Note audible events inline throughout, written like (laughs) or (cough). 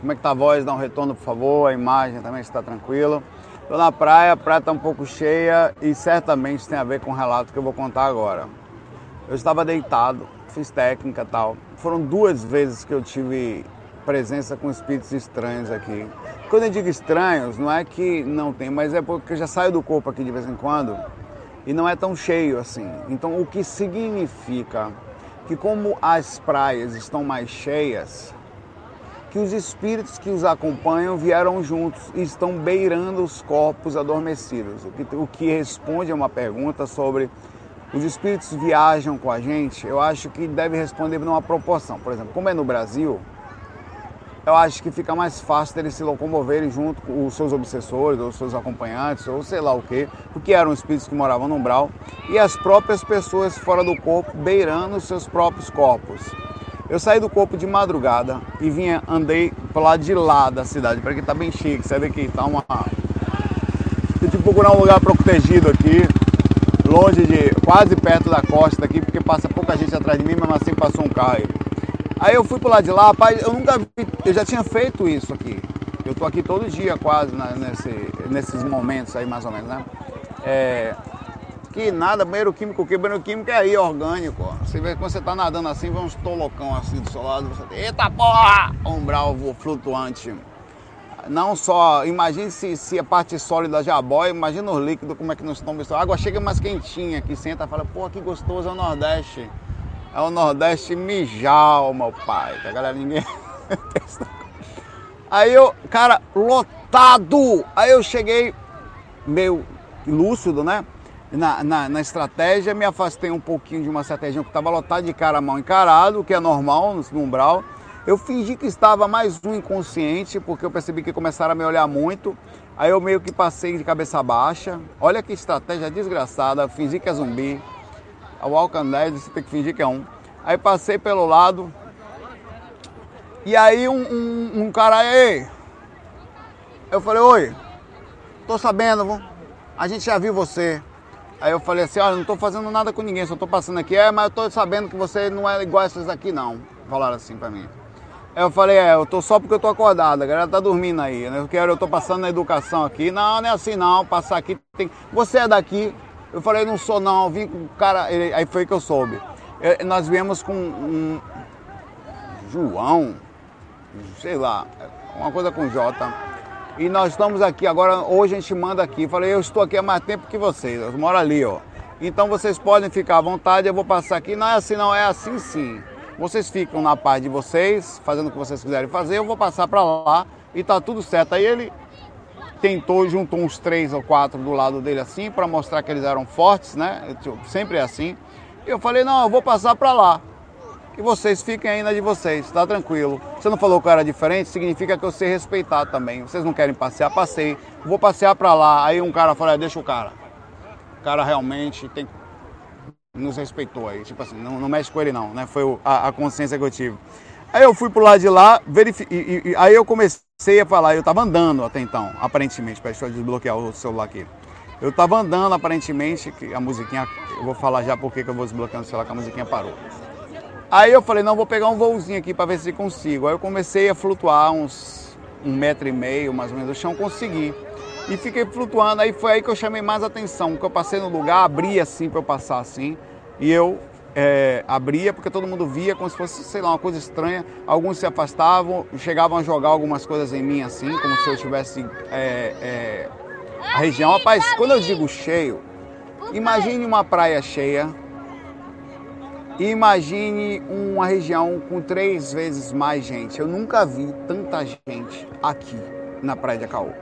Como é que tá a voz? Dá um retorno, por favor. A imagem também está tranquilo. Estou na praia, a praia está um pouco cheia e certamente tem a ver com o relato que eu vou contar agora. Eu estava deitado, fiz técnica tal. Foram duas vezes que eu tive presença com espíritos estranhos aqui. Quando eu digo estranhos, não é que não tem, mas é porque eu já saio do corpo aqui de vez em quando e não é tão cheio assim. Então, o que significa que, como as praias estão mais cheias, que os espíritos que os acompanham vieram juntos e estão beirando os corpos adormecidos. O que, o que responde a uma pergunta sobre os espíritos viajam com a gente, eu acho que deve responder numa proporção. Por exemplo, como é no Brasil, eu acho que fica mais fácil eles se locomoverem junto com os seus obsessores, ou os seus acompanhantes, ou sei lá o quê, porque eram espíritos que moravam no umbral, e as próprias pessoas fora do corpo beirando os seus próprios corpos. Eu saí do corpo de madrugada e vinha, andei pro lado de lá da cidade, para que tá bem chique, vê que tá uma. Eu tive que procurar um lugar protegido aqui, longe de. quase perto da costa aqui, porque passa pouca gente atrás de mim, mas assim passou um carro aí. Aí eu fui pro lado de lá, rapaz, eu nunca vi, eu já tinha feito isso aqui. Eu tô aqui todo dia quase né, nesse, nesses momentos aí mais ou menos, né? É, que nada, banheiro químico, que banheiro químico é aí, orgânico. Ó. Você vê quando você tá nadando assim, vem uns tolocão assim do seu lado, você eita porra! Umbral flutuante. Não só, imagine se, se a parte sólida já boia, imagina os líquidos, como é que não estão misturados. A água chega mais quentinha aqui, senta e fala, pô, que gostoso é o Nordeste. É o Nordeste mijal, meu pai. Que a galera ninguém. (laughs) Aí eu, cara, lotado! Aí eu cheguei meio lúcido, né? Na, na, na, estratégia, me afastei um pouquinho de uma estratégia que estava lotada de cara mal encarado, que é normal no, umbral. Eu fingi que estava mais um inconsciente, porque eu percebi que começaram a me olhar muito. Aí eu meio que passei de cabeça baixa. Olha que estratégia desgraçada, fingi que é zumbi. A Walking Dead, você tem que fingir que é um. Aí passei pelo lado. E aí um, um, um cara aí. Eu falei, oi, tô sabendo, a gente já viu você. Aí eu falei assim, olha, não estou fazendo nada com ninguém, só estou passando aqui. É, mas eu estou sabendo que você não é igual a essas aqui não. Falaram assim para mim. Aí eu falei, é, eu tô só porque eu tô acordado, a galera tá dormindo aí, né? Eu quero, eu tô passando na educação aqui. Não, não é assim não, passar aqui tem. Você é daqui? Eu falei, não sou não, vim com o cara. Ele... Aí foi que eu soube. Eu, nós viemos com um João, sei lá, uma coisa com J e nós estamos aqui agora, hoje a gente manda aqui. Falei, eu estou aqui há mais tempo que vocês, eu moro ali, ó. Então vocês podem ficar à vontade, eu vou passar aqui. Não é assim, não, é assim sim. Vocês ficam na paz de vocês, fazendo o que vocês quiserem fazer, eu vou passar para lá e tá tudo certo. Aí ele tentou, juntou uns três ou quatro do lado dele assim, para mostrar que eles eram fortes, né? Sempre é assim. Eu falei, não, eu vou passar para lá e vocês fiquem aí na de vocês, tá tranquilo. Você não falou que eu era diferente, significa que eu sei respeitar também. Vocês não querem passear, passei. Vou passear pra lá. Aí um cara falou, é, deixa o cara. O cara realmente tem nos respeitou aí, tipo assim, não, não mexe com ele não, né? Foi a, a consciência que eu tive. Aí eu fui pro lado de lá, verifi... E, e, aí eu comecei a falar, eu tava andando até então, aparentemente, deixa eu desbloquear o celular aqui. Eu tava andando aparentemente, que a musiquinha, eu vou falar já porque que eu vou desbloqueando o celular, que a musiquinha parou. Aí eu falei, não, vou pegar um voozinho aqui para ver se consigo. Aí eu comecei a flutuar uns um metro e meio, mais ou menos, do chão, consegui. E fiquei flutuando, aí foi aí que eu chamei mais atenção, porque eu passei no lugar, abria assim para eu passar assim, e eu é, abria porque todo mundo via como se fosse, sei lá, uma coisa estranha. Alguns se afastavam, chegavam a jogar algumas coisas em mim assim, como se eu tivesse é, é, a região. Rapaz, quando eu digo cheio, imagine uma praia cheia, imagine uma região com três vezes mais gente. Eu nunca vi tanta gente aqui na Praia de Acaú.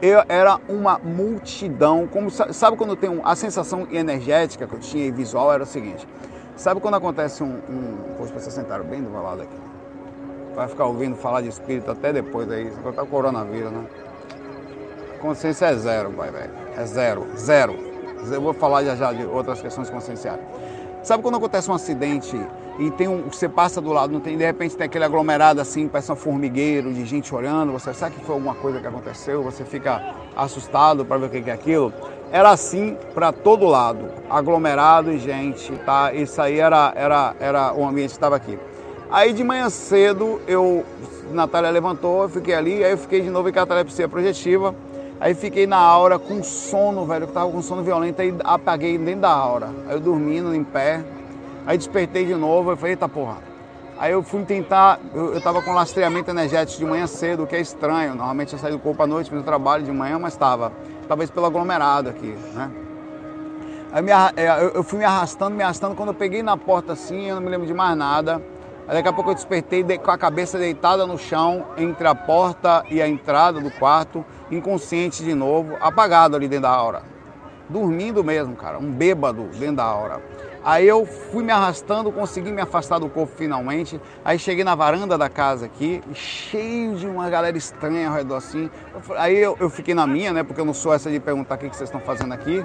Eu, era uma multidão, como sabe quando tem um, a sensação energética que eu tinha e visual era o seguinte. Sabe quando acontece um, um poxa, vocês sentaram bem do lado aqui. Vai ficar ouvindo falar de espírito até depois aí, você tá coronavírus, né? Consciência é zero, vai, velho. É zero, zero. Eu vou falar já já de outras questões conscienciais. Sabe quando acontece um acidente e tem um, você passa do lado, não tem, de repente tem aquele aglomerado assim, parece um formigueiro de gente olhando, você sabe que foi alguma coisa que aconteceu, você fica assustado para ver o que é aquilo. Era assim para todo lado, aglomerado e gente, tá? Isso aí era, era, era o ambiente que estava aqui. Aí de manhã cedo, eu, Natália levantou, eu fiquei ali, aí eu fiquei de novo em catalepsia projetiva. Aí fiquei na aura com sono, velho, que tava com sono violento, aí apaguei dentro da aura. Aí eu dormindo em pé, aí despertei de novo, eu falei, eita porra. Aí eu fui tentar, eu, eu tava com lastreamento energético de manhã cedo, o que é estranho. Normalmente eu saio do corpo à noite, fiz o trabalho de manhã, mas estava, talvez pelo aglomerado aqui, né? Aí é, eu fui me arrastando, me arrastando, quando eu peguei na porta assim, eu não me lembro de mais nada. Aí daqui a pouco eu despertei com a cabeça deitada no chão, entre a porta e a entrada do quarto, inconsciente de novo, apagado ali dentro da aura. Dormindo mesmo, cara, um bêbado dentro da aura. Aí eu fui me arrastando, consegui me afastar do corpo finalmente. Aí cheguei na varanda da casa aqui, cheio de uma galera estranha ao redor assim. Aí eu, eu fiquei na minha, né? Porque eu não sou essa de perguntar o que vocês estão fazendo aqui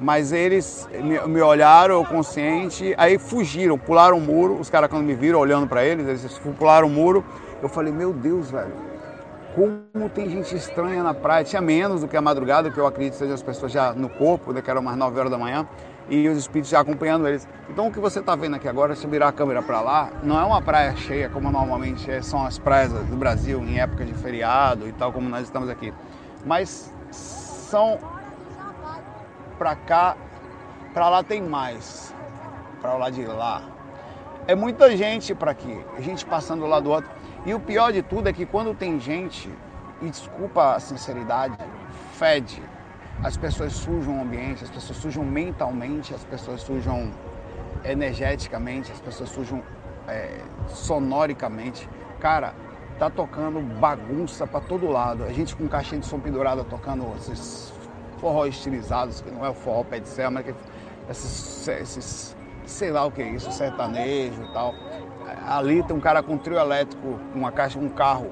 mas eles me, olharam consciente, aí fugiram, pularam o muro. Os caras, quando me viram olhando para eles, eles pularam o muro. Eu falei, meu Deus, velho, como tem gente estranha na praia. Tinha menos do que a madrugada, que eu acredito sejam as pessoas já no corpo, né, que eram umas 9 horas da manhã, e os espíritos já acompanhando eles. Então, o que você está vendo aqui agora, se virar a câmera para lá, não é uma praia cheia, como normalmente é, são as praias do Brasil, em época de feriado e tal, como nós estamos aqui. Mas são para cá, para lá tem mais. Para lado de lá. É muita gente para aqui, gente passando do lado do outro. E o pior de tudo é que quando tem gente, e desculpa a sinceridade, fede. As pessoas sujam o ambiente, as pessoas sujam mentalmente, as pessoas sujam energeticamente, as pessoas sujam é, sonoricamente. Cara, tá tocando bagunça para todo lado. A gente com caixinha de som pendurada tocando esses forró estilizados, que não é o forró pé de céu, mas que esses, esses, sei lá o que é isso, sertanejo e tal. Ali tem um cara com um trio elétrico, uma caixa, um carro,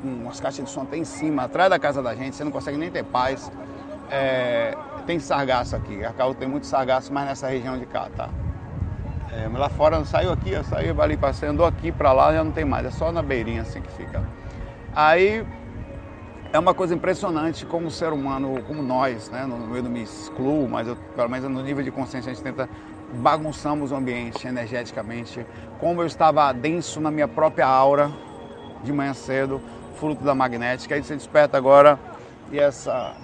com umas caixas de som até em cima, atrás da casa da gente, você não consegue nem ter paz. É, tem sargaço aqui, a Caú tem muito sargaço, mas nessa região de cá, tá? É, mas lá fora saiu aqui, saiu ali, passei, andou aqui para lá, já não tem mais, é só na beirinha assim que fica. Aí é uma coisa impressionante como ser humano, como nós, né? Eu não me excluo, mas eu, pelo menos no nível de consciência a gente tenta bagunçamos o ambiente energeticamente, como eu estava denso na minha própria aura de manhã cedo, fruto da magnética, aí você desperta agora e essa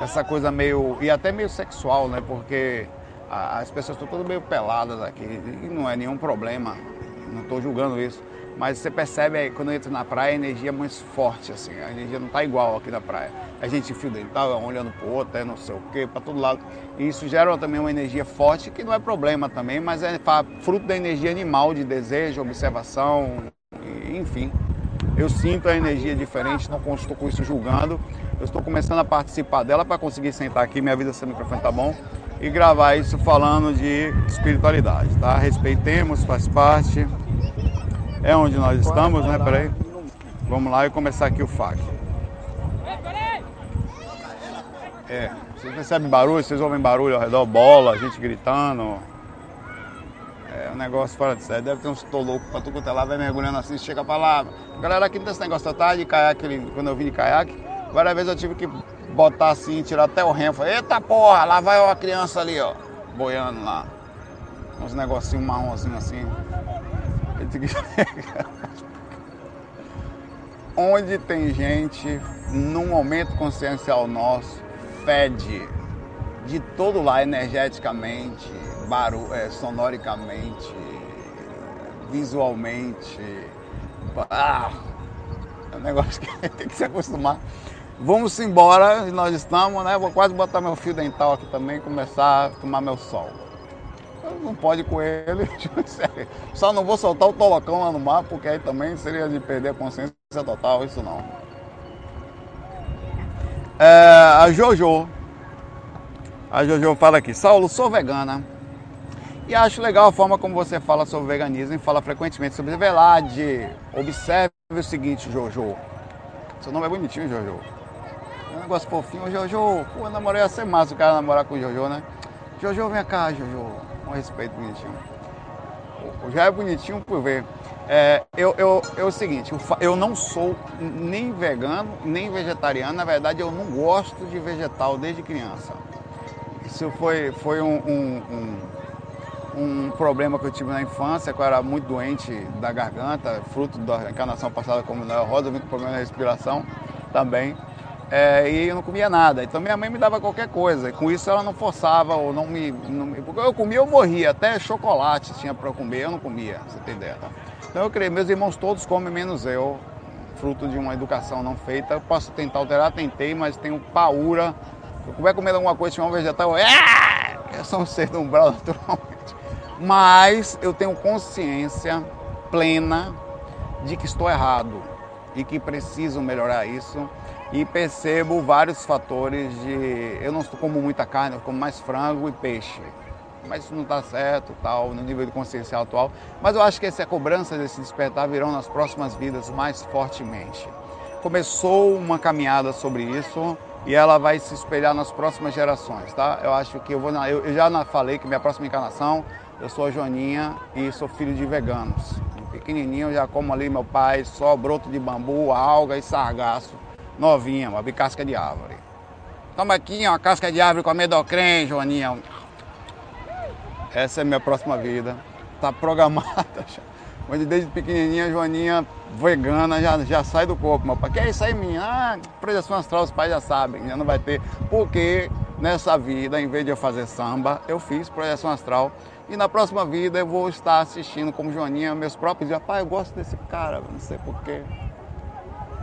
essa coisa meio e até meio sexual, né? Porque as pessoas estão todas meio peladas aqui e não é nenhum problema, não estou julgando isso mas você percebe quando entra na praia, a energia é muito forte, assim, a energia não está igual aqui na praia. A gente fio dental, um olhando para o outro, é não sei o quê, para todo lado. E isso gera também uma energia forte, que não é problema também, mas é fruto da energia animal, de desejo, observação, enfim. Eu sinto a energia diferente, não estou com isso julgando. Eu estou começando a participar dela para conseguir sentar aqui, minha vida sem microfone tá bom, e gravar isso falando de espiritualidade, tá? Respeitemos, faz parte. É onde nós estamos, né? Peraí. Vamos lá e começar aqui o FAC. É, vocês percebem barulho, vocês ouvem barulho ao redor, bola, gente gritando. É um negócio fora de série. Deve ter uns louco pra tu é lá, vai mergulhando assim, chega pra lá. Galera, aqui não tem esse negócio, tá de caiaque, quando eu vim de caiaque, várias vezes eu tive que botar assim, tirar até o. Falei, eita porra, lá vai uma criança ali, ó, boiando lá. Uns negocinhos marronzinhos assim. (laughs) Onde tem gente, num momento consciencial nosso, fede de todo lá energeticamente, barulho, é, sonoricamente, visualmente. Ah, é um negócio que (laughs) tem que se acostumar. Vamos embora, nós estamos, né? Vou quase botar meu fio dental aqui também começar a tomar meu sol não pode com ele. (laughs) Só não vou soltar o tolocão lá no mar, porque aí também seria de perder a consciência total, isso não. É, a Jojo. A Jojo fala aqui, Saulo, sou vegana. E acho legal a forma como você fala sobre veganismo e fala frequentemente sobre verdade. Observe o seguinte, Jojo. Seu nome é bonitinho, Jojo. É um negócio fofinho, Jojo. Pô, eu namorei a ser massa o cara namorar com o Jojo, né? Jojo, vem cá, Jojo com respeito bonitinho. Já é bonitinho por ver. É, eu, eu, é o seguinte, eu não sou nem vegano, nem vegetariano. Na verdade, eu não gosto de vegetal desde criança. Isso foi, foi um, um, um, um problema que eu tive na infância, que eu era muito doente da garganta, fruto da encarnação passada como Noel Rosa, vim com problema na respiração também. É, e eu não comia nada. Então minha mãe me dava qualquer coisa. Com isso ela não forçava ou não me. Não, porque eu comia, eu morria. Até chocolate tinha para comer, eu não comia, você tem ideia. Tá? Então eu creio, meus irmãos todos comem menos eu, fruto de uma educação não feita. Eu posso tentar alterar, tentei, mas tenho paura. Eu comer comendo alguma coisa, se um vegetal, é! Eu sou um ser do umbral (laughs) naturalmente. Mas eu tenho consciência plena de que estou errado e que preciso melhorar isso e percebo vários fatores de eu não como muita carne, eu como mais frango e peixe. Mas isso não está certo, tal, no nível de consciência atual. Mas eu acho que essa cobrança desse despertar virão nas próximas vidas mais fortemente. Começou uma caminhada sobre isso e ela vai se espelhar nas próximas gerações, tá? Eu acho que eu vou, eu, eu já falei que minha próxima encarnação eu sou a Joaninha e sou filho de veganos. Pequenininho eu já como ali meu pai só broto de bambu, alga e sargaço novinha, uma bicasca de árvore. Toma aqui uma casca de árvore com amedocrem, Joaninha. Essa é a minha próxima vida. Tá programada (laughs) já. Desde pequenininha, a Joaninha vegana já, já sai do corpo. Meu pai, que é isso aí, minha? Ah, projeção astral, os pais já sabem, já não vai ter. Porque nessa vida, em vez de eu fazer samba, eu fiz projeção astral. E na próxima vida eu vou estar assistindo como Joaninha meus próprios. Pai, eu gosto desse cara, não sei porquê.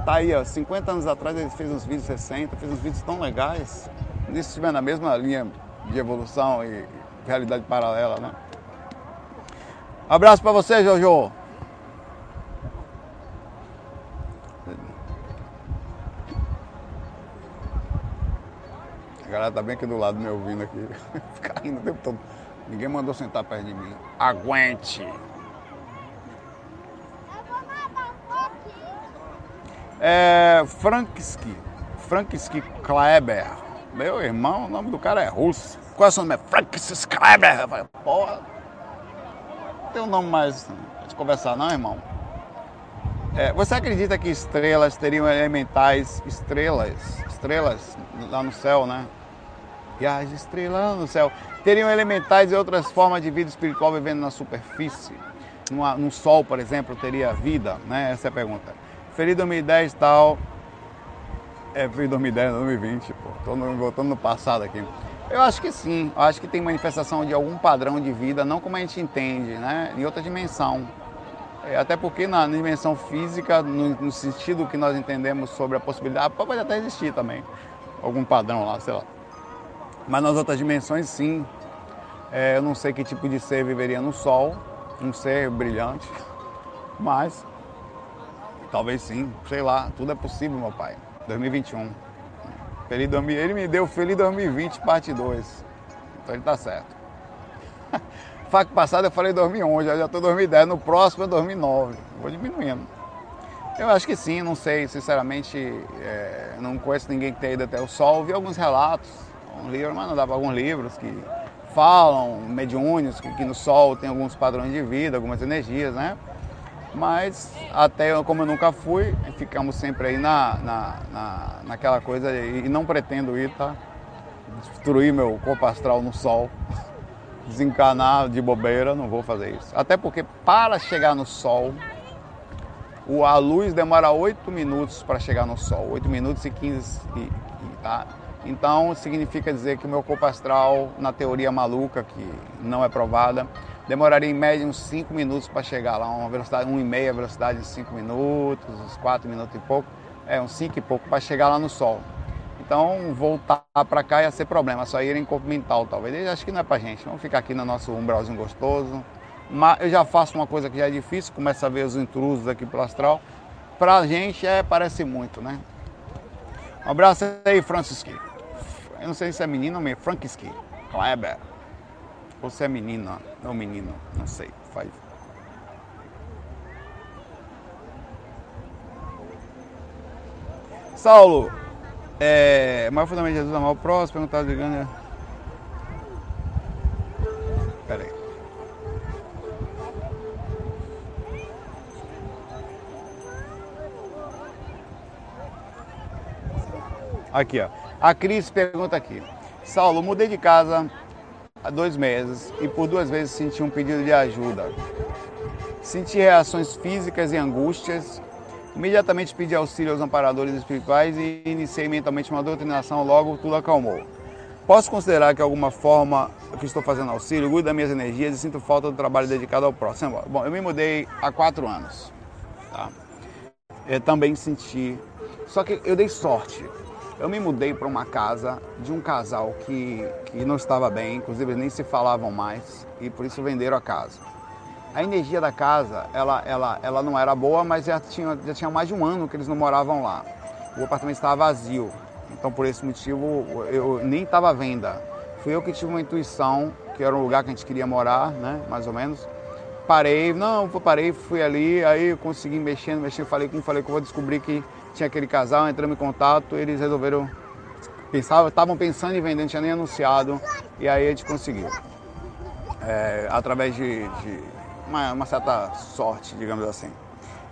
Tá aí, ó, 50 anos atrás ele fez uns vídeos 60, fez uns vídeos tão legais. Isso estiver na mesma linha de evolução e realidade paralela, né? Abraço para você, Jojo. A galera tá bem aqui do lado me ouvindo aqui. (laughs) Fica rindo o tempo todo. Ninguém mandou sentar perto de mim. Aguente! É, Franksky, Franksky Kleber. Meu irmão, o nome do cara é russo. Qual é o seu nome? É Franksky Kleber. Eu falei, porra, não tem um nome mais de conversar não, irmão. É, você acredita que estrelas teriam elementais, estrelas, estrelas lá no céu, né? E as estrelas no céu teriam elementais e outras formas de vida espiritual vivendo na superfície? Numa, no sol, por exemplo, teria vida? Né? Essa é a pergunta. Feliz 2010 e tal. É, feliz 2010, 2020, pô. Tô no, voltando no passado aqui. Eu acho que sim. Eu acho que tem manifestação de algum padrão de vida, não como a gente entende, né? Em outra dimensão. É, até porque na dimensão física, no, no, sentido que nós entendemos sobre a possibilidade, pode até existir também algum padrão lá, sei lá. Mas nas outras dimensões, sim. É, eu não sei que tipo de ser viveria no Sol, um ser brilhante, (laughs) mas Talvez sim, sei lá, tudo é possível, meu pai. 2021. Feliz 2000, ele me deu Feliz 2020, parte 2. Então ele tá certo. (laughs) Fac passado eu falei 2011, já estou 2010, no próximo é 2009. Vou diminuindo. Eu acho que sim, não sei, sinceramente, é, não conheço ninguém que tenha ido até o sol. Vi alguns relatos, um livro, mas não dá para alguns livros que falam, mediúnicos, que, que no sol tem alguns padrões de vida, algumas energias, né? Mas até como eu nunca fui, ficamos sempre aí na, na, na, naquela coisa e não pretendo ir, tá? Destruir meu corpo astral no sol, (laughs) desencanar de bobeira, não vou fazer isso. Até porque para chegar no sol, a luz demora 8 minutos para chegar no sol, 8 minutos e 15, tá? Então significa dizer que o meu corpo astral, na teoria maluca, que não é provada, demoraria em média uns 5 minutos para chegar lá, uma velocidade, 1,5 velocidade de 5 minutos, uns 4 minutos e pouco, é, uns 5 e pouco para chegar lá no sol. Então voltar para cá ia ser problema, só ir em corpo mental talvez. Eu acho que não é para gente, vamos ficar aqui no nosso umbralzinho gostoso. Mas eu já faço uma coisa que já é difícil, começa a ver os intrusos aqui pelo astral. Pra gente é, parece muito, né? Um abraço aí, Francisco. Eu não sei se é menino ou menino, Francisco. Kleber. Ou se é menina ou menino, não sei. Faz. Saulo, é, maior fundamento de Jesus amar o próximo, perguntar ligando. Né? Pera aí. Aqui, ó. A Cris pergunta aqui. Saulo, mudei de casa há dois meses e por duas vezes senti um pedido de ajuda. Senti reações físicas e angústias. Imediatamente pedi auxílio aos amparadores espirituais e iniciei mentalmente uma doutrinação, logo tudo acalmou. Posso considerar que alguma forma que estou fazendo auxílio, cuido das minhas energias e sinto falta do trabalho dedicado ao próximo. Bom, eu me mudei há quatro anos. Tá? Eu também senti. Só que eu dei sorte. Eu me mudei para uma casa de um casal que, que não estava bem, inclusive nem se falavam mais, e por isso venderam a casa. A energia da casa, ela, ela, ela não era boa, mas já tinha, já tinha mais de um ano que eles não moravam lá. O apartamento estava vazio. Então, por esse motivo, eu nem estava à venda. Fui eu que tive uma intuição, que era um lugar que a gente queria morar, né? Mais ou menos. Parei, não, parei, fui ali, aí consegui mexendo, mexendo, falei com falei que eu vou descobrir que tinha aquele casal, entramos em contato, eles resolveram, pensavam, estavam pensando em vender, não tinha nem anunciado, e aí a gente conseguiu. É, através de, de uma, uma, certa sorte, digamos assim.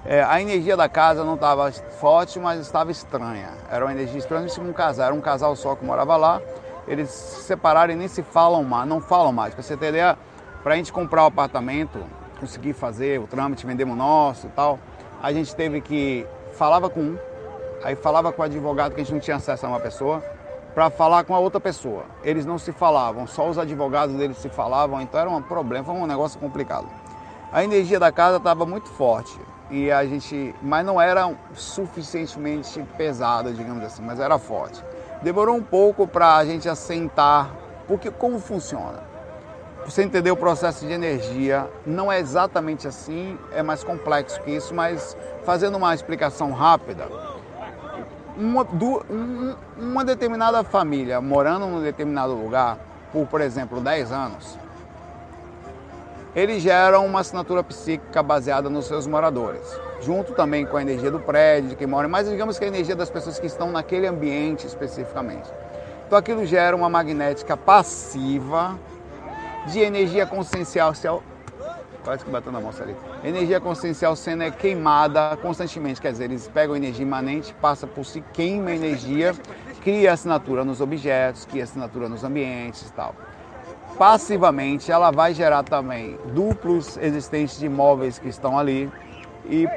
É, a energia da casa não estava forte, mas estava estranha. Era uma energia estranha, um casal, era um casal só que morava lá. Eles se separaram e nem se falam mais, não falam mais. Para você ter ideia, para a gente comprar o apartamento, conseguir fazer o trâmite, vendemos o nosso e tal, a gente teve que falava com um, aí falava com o advogado que a gente não tinha acesso a uma pessoa, para falar com a outra pessoa. Eles não se falavam, só os advogados deles se falavam, então era um problema, foi um negócio complicado. A energia da casa estava muito forte e a gente, mas não era suficientemente pesada, digamos assim, mas era forte. Demorou um pouco para a gente assentar, porque como funciona? Você entender o processo de energia, não é exatamente assim, é mais complexo que isso, mas fazendo uma explicação rápida, uma, um, uma determinada família morando num determinado lugar por, por exemplo, 10 anos, eles geram uma assinatura psíquica baseada nos seus moradores, junto também com a energia do prédio, de quem mora, mas digamos que a energia das pessoas que estão naquele ambiente especificamente. Então aquilo gera uma magnética passiva de energia consciencial, quase que bateu na moça ali. Energia consciencial sendo é queimada constantemente, quer dizer, eles pegam energia imanente, passa por si, queima energia, cria assinatura nos objetos, cria assinatura nos ambientes e tal passivamente ela vai gerar também duplos existentes de imóveis que estão ali e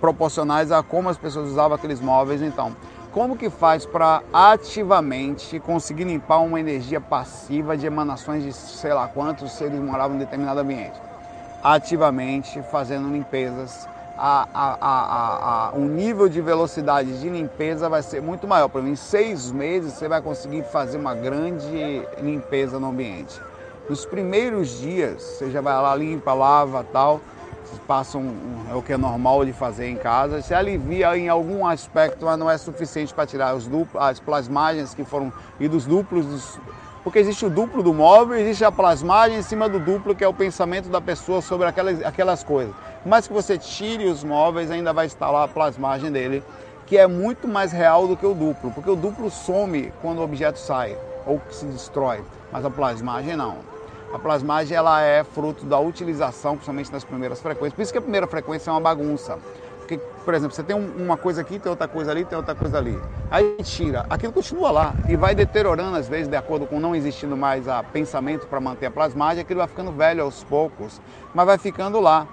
proporcionais a como as pessoas usavam aqueles móveis. Então, como que faz para ativamente conseguir limpar uma energia passiva de emanações de sei lá quantos seres moravam em determinado ambiente? Ativamente fazendo limpezas a, a, a, o nível de velocidade de limpeza vai ser muito maior. Exemplo, em seis meses você vai conseguir fazer uma grande limpeza no ambiente. Nos primeiros dias, você já vai lá, limpa, lava tal, passa um, é o que é normal de fazer em casa, se alivia em algum aspecto, mas não é suficiente para tirar os duplos, as plasmagens que foram e dos duplos dos, porque existe o duplo do móvel, existe a plasmagem em cima do duplo, que é o pensamento da pessoa sobre aquelas, aquelas coisas. Mas que você tire os móveis, ainda vai estar lá a plasmagem dele, que é muito mais real do que o duplo, porque o duplo some quando o objeto sai ou se destrói, mas a plasmagem não. A plasmagem ela é fruto da utilização, principalmente nas primeiras frequências. Por isso que a primeira frequência é uma bagunça. Porque, por exemplo, você tem uma coisa aqui, tem outra coisa ali, tem outra coisa ali. Aí tira, aquilo continua lá e vai deteriorando, às vezes, de acordo com não existindo mais a pensamento para manter a plasmagem, aquilo vai ficando velho aos poucos, mas vai ficando lá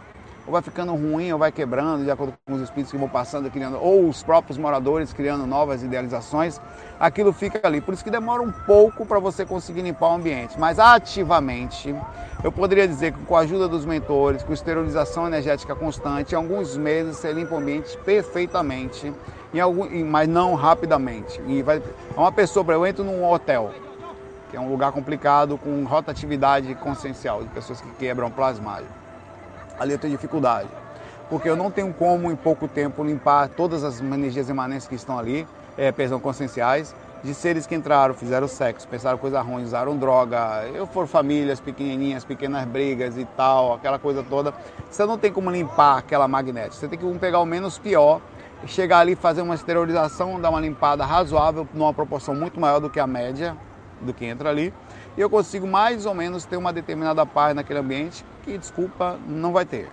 ou vai ficando ruim, ou vai quebrando, de acordo com os espíritos que vão passando, criando, ou os próprios moradores criando novas idealizações, aquilo fica ali. Por isso que demora um pouco para você conseguir limpar o ambiente. Mas ativamente, eu poderia dizer que com a ajuda dos mentores, com esterilização energética constante, em alguns meses você limpa o ambiente perfeitamente, em algum, mas não rapidamente. E vai, uma pessoa, eu entro num hotel, que é um lugar complicado, com rotatividade consciencial, de pessoas que quebram plasmário ali eu tenho dificuldade. Porque eu não tenho como em pouco tempo limpar todas as energias imanentes que estão ali, é, perdão, conscienciais, de seres que entraram, fizeram sexo, pensaram coisa ruim, usaram droga, eu for famílias pequenininhas, pequenas brigas e tal, aquela coisa toda. Você não tem como limpar aquela magnética, você tem que pegar o menos pior, chegar ali, fazer uma esterilização, dar uma limpada razoável, numa proporção muito maior do que a média do que entra ali, e eu consigo mais ou menos ter uma determinada paz naquele ambiente que, desculpa, não vai ter.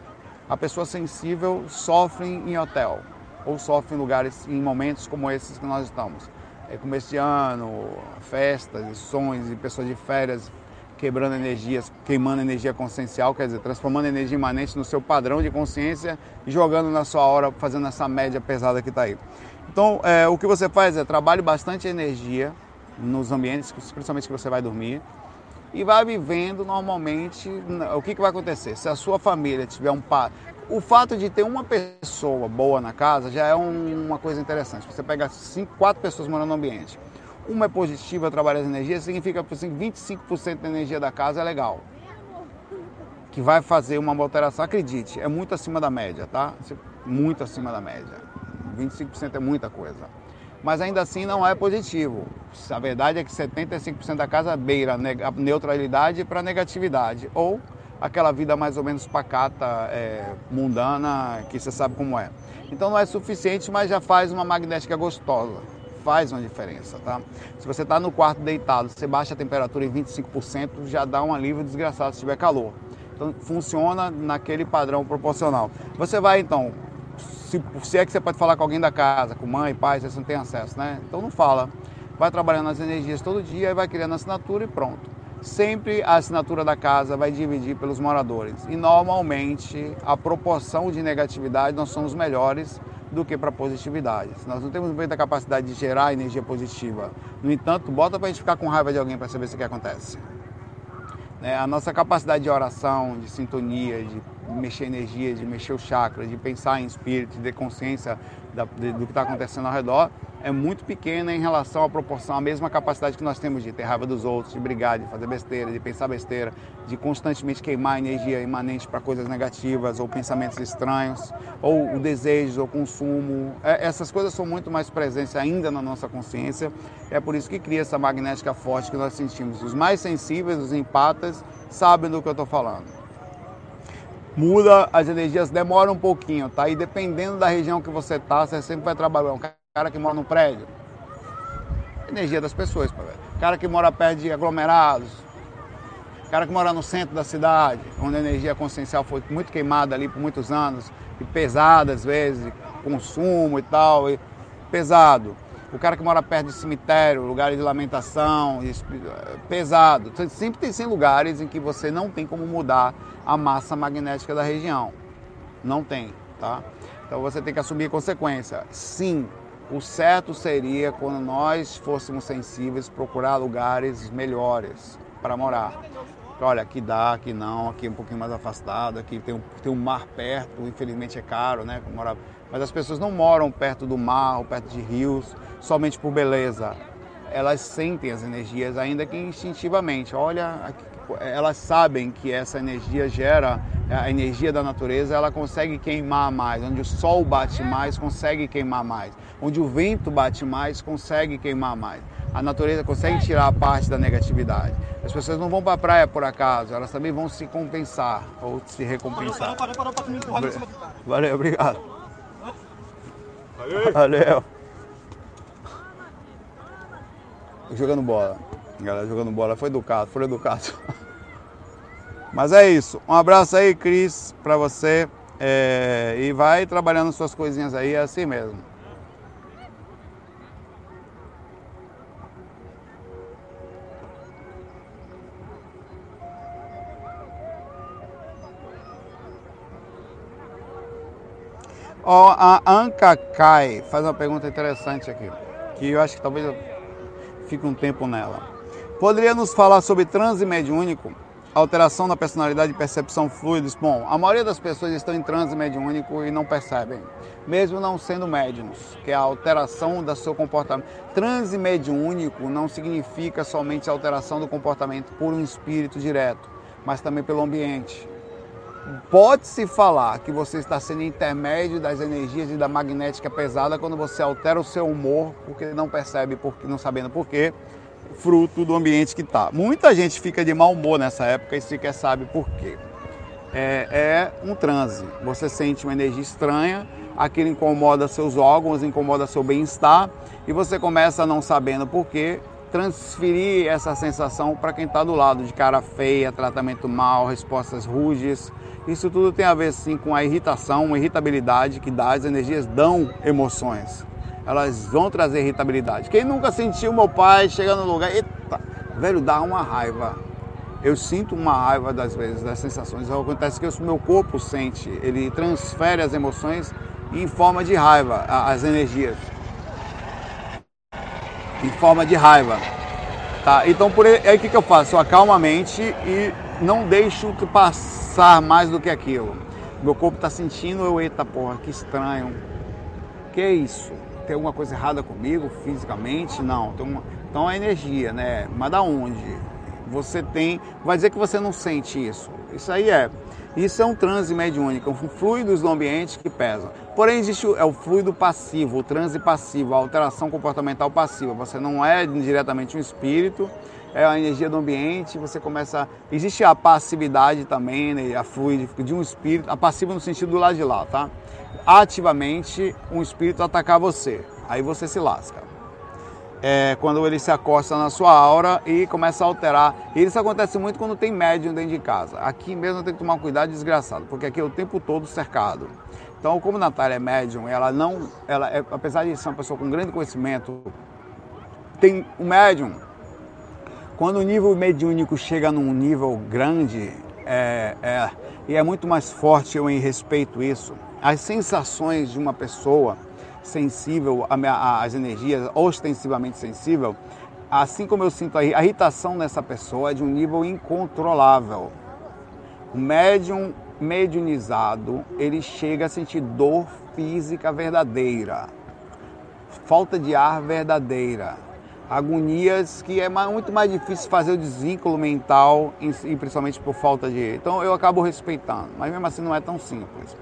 A pessoa sensível sofre em hotel ou sofre em lugares, em momentos como esses que nós estamos. É começo de ano, festas, sons e pessoas de férias quebrando energias, queimando energia consciencial, quer dizer, transformando energia imanente no seu padrão de consciência e jogando na sua hora, fazendo essa média pesada que está aí. Então, é, o que você faz é trabalhe bastante energia nos ambientes, principalmente que você vai dormir, e vai vivendo normalmente. O que, que vai acontecer? Se a sua família tiver um pai. O fato de ter uma pessoa boa na casa já é um, uma coisa interessante. Você pega cinco, quatro pessoas morando no ambiente. Uma é positiva, trabalha as energias, significa que assim, 25% da energia da casa é legal. Que vai fazer uma alteração, acredite, é muito acima da média, tá? Muito acima da média. 25% é muita coisa mas ainda assim não é positivo. A verdade é que 75% da casa beira a neutralidade para negatividade, ou aquela vida mais ou menos pacata, é, mundana, que você sabe como é. Então não é suficiente, mas já faz uma magnética gostosa, faz uma diferença, tá? Se você está no quarto deitado, você baixa a temperatura em 25%, já dá um alívio desgraçado se tiver calor. Então funciona naquele padrão proporcional. Você vai então se, se é que você pode falar com alguém da casa, com mãe, pai, você não tem acesso, né? Então não fala. Vai trabalhando as energias todo dia e vai criando assinatura e pronto. Sempre a assinatura da casa vai dividir pelos moradores. E normalmente a proporção de negatividade nós somos melhores do que para positividade. Nós não temos muita capacidade de gerar energia positiva. No entanto, bota para a gente ficar com raiva de alguém para saber o que acontece. É, a nossa capacidade de oração, de sintonia, de mexer energia, de mexer o chakra, de pensar em espírito, de ter consciência da, de, do que está acontecendo ao redor, é muito pequena em relação à proporção, à mesma capacidade que nós temos de ter raiva dos outros, de brigar, de fazer besteira, de pensar besteira, de constantemente queimar energia imanente para coisas negativas ou pensamentos estranhos, ou o desejo, ou consumo. É, essas coisas são muito mais presentes ainda na nossa consciência. É por isso que cria essa magnética forte que nós sentimos. Os mais sensíveis, os empatas, sabem do que eu estou falando muda, as energias demoram um pouquinho, tá? E dependendo da região que você tá, você sempre vai trabalhar. Um cara que mora no prédio, energia das pessoas, cara que mora perto de aglomerados, cara que mora no centro da cidade, onde a energia consciencial foi muito queimada ali por muitos anos, e pesada às vezes, consumo e tal, e pesado. O cara que mora perto de cemitério, lugares de lamentação, pesado. Sempre tem lugares em que você não tem como mudar a massa magnética da região. Não tem, tá? Então você tem que assumir a consequência. Sim, o certo seria quando nós fôssemos sensíveis procurar lugares melhores para morar. Olha, aqui dá, aqui não, aqui é um pouquinho mais afastado, aqui tem um, tem um mar perto, infelizmente é caro, né? Morar... Mas as pessoas não moram perto do mar ou perto de rios somente por beleza. Elas sentem as energias, ainda que instintivamente. Olha, elas sabem que essa energia gera, a energia da natureza, ela consegue queimar mais. Onde o sol bate mais, consegue queimar mais. Onde o vento bate mais, consegue queimar mais. A natureza consegue tirar a parte da negatividade. As pessoas não vão para a praia por acaso, elas também vão se compensar ou se recompensar. Valeu, obrigado. Valeu. Jogando bola. Galera jogando bola. Foi educado, foi educado. (laughs) Mas é isso. Um abraço aí, Cris, para você. É, e vai trabalhando suas coisinhas aí, é assim mesmo. Ó, a Anka Kai faz uma pergunta interessante aqui, que eu acho que talvez eu fique um tempo nela. Poderia nos falar sobre transe mediúnico? alteração na personalidade e percepção fluidos. Bom, a maioria das pessoas estão em transe mediúnico e não percebem, mesmo não sendo médiums, que é a alteração do seu comportamento. Transe mediúnico não significa somente alteração do comportamento por um espírito direto, mas também pelo ambiente. Pode-se falar que você está sendo intermédio das energias e da magnética pesada quando você altera o seu humor porque não percebe, porque não sabendo por quê fruto do ambiente que está. Muita gente fica de mau humor nessa época e sequer sabe por quê. É, é um transe. Você sente uma energia estranha, aquilo incomoda seus órgãos, incomoda seu bem-estar e você começa não sabendo por quê, transferir essa sensação para quem está do lado, de cara feia, tratamento mal, respostas ruges. Isso tudo tem a ver sim com a irritação, uma irritabilidade que dá, as energias dão emoções elas vão trazer irritabilidade. Quem nunca sentiu meu pai chegando no lugar, eita, velho, dá uma raiva. eu sinto uma raiva das vezes, das sensações. Acontece que o meu corpo sente, ele transfere as emoções em forma de raiva, as energias. Em forma de raiva. Tá? Então por aí, o que, que eu faço? Eu acalmo a mente e não deixo passar mais do que aquilo. Meu corpo está sentindo, eu, eita porra, que estranho. Que é isso? Tem alguma coisa errada comigo fisicamente? Não. Uma... Então é energia, né? Mas da onde? Você tem. Vai dizer que você não sente isso. Isso aí é. Isso é um transe mediúnico, um fluidos do ambiente que pesam. Porém, existe o, é o fluido passivo, o transe passivo, a alteração comportamental passiva. Você não é diretamente um espírito, é a energia do ambiente, você começa. Existe a passividade também, né, a fluido de um espírito, a passiva no sentido do lado de lá, tá? Ativamente um espírito atacar você, aí você se lasca é, quando ele se acosta na sua aura e começa a alterar. E isso acontece muito quando tem médium dentro de casa. Aqui mesmo tem que tomar cuidado desgraçado, porque aqui é o tempo todo cercado. Então, como Natália é médium, ela não, ela é, apesar de ser uma pessoa com grande conhecimento, tem um médium. Quando o nível mediúnico chega num nível grande, é, é, e é muito mais forte, eu em respeito isso. As sensações de uma pessoa sensível às energias, ostensivamente sensível, assim como eu sinto a irritação nessa pessoa é de um nível incontrolável. O médium mediunizado, ele chega a sentir dor física verdadeira, falta de ar verdadeira, agonias que é muito mais difícil fazer o desvínculo mental, principalmente por falta de. Então eu acabo respeitando, mas mesmo assim não é tão simples.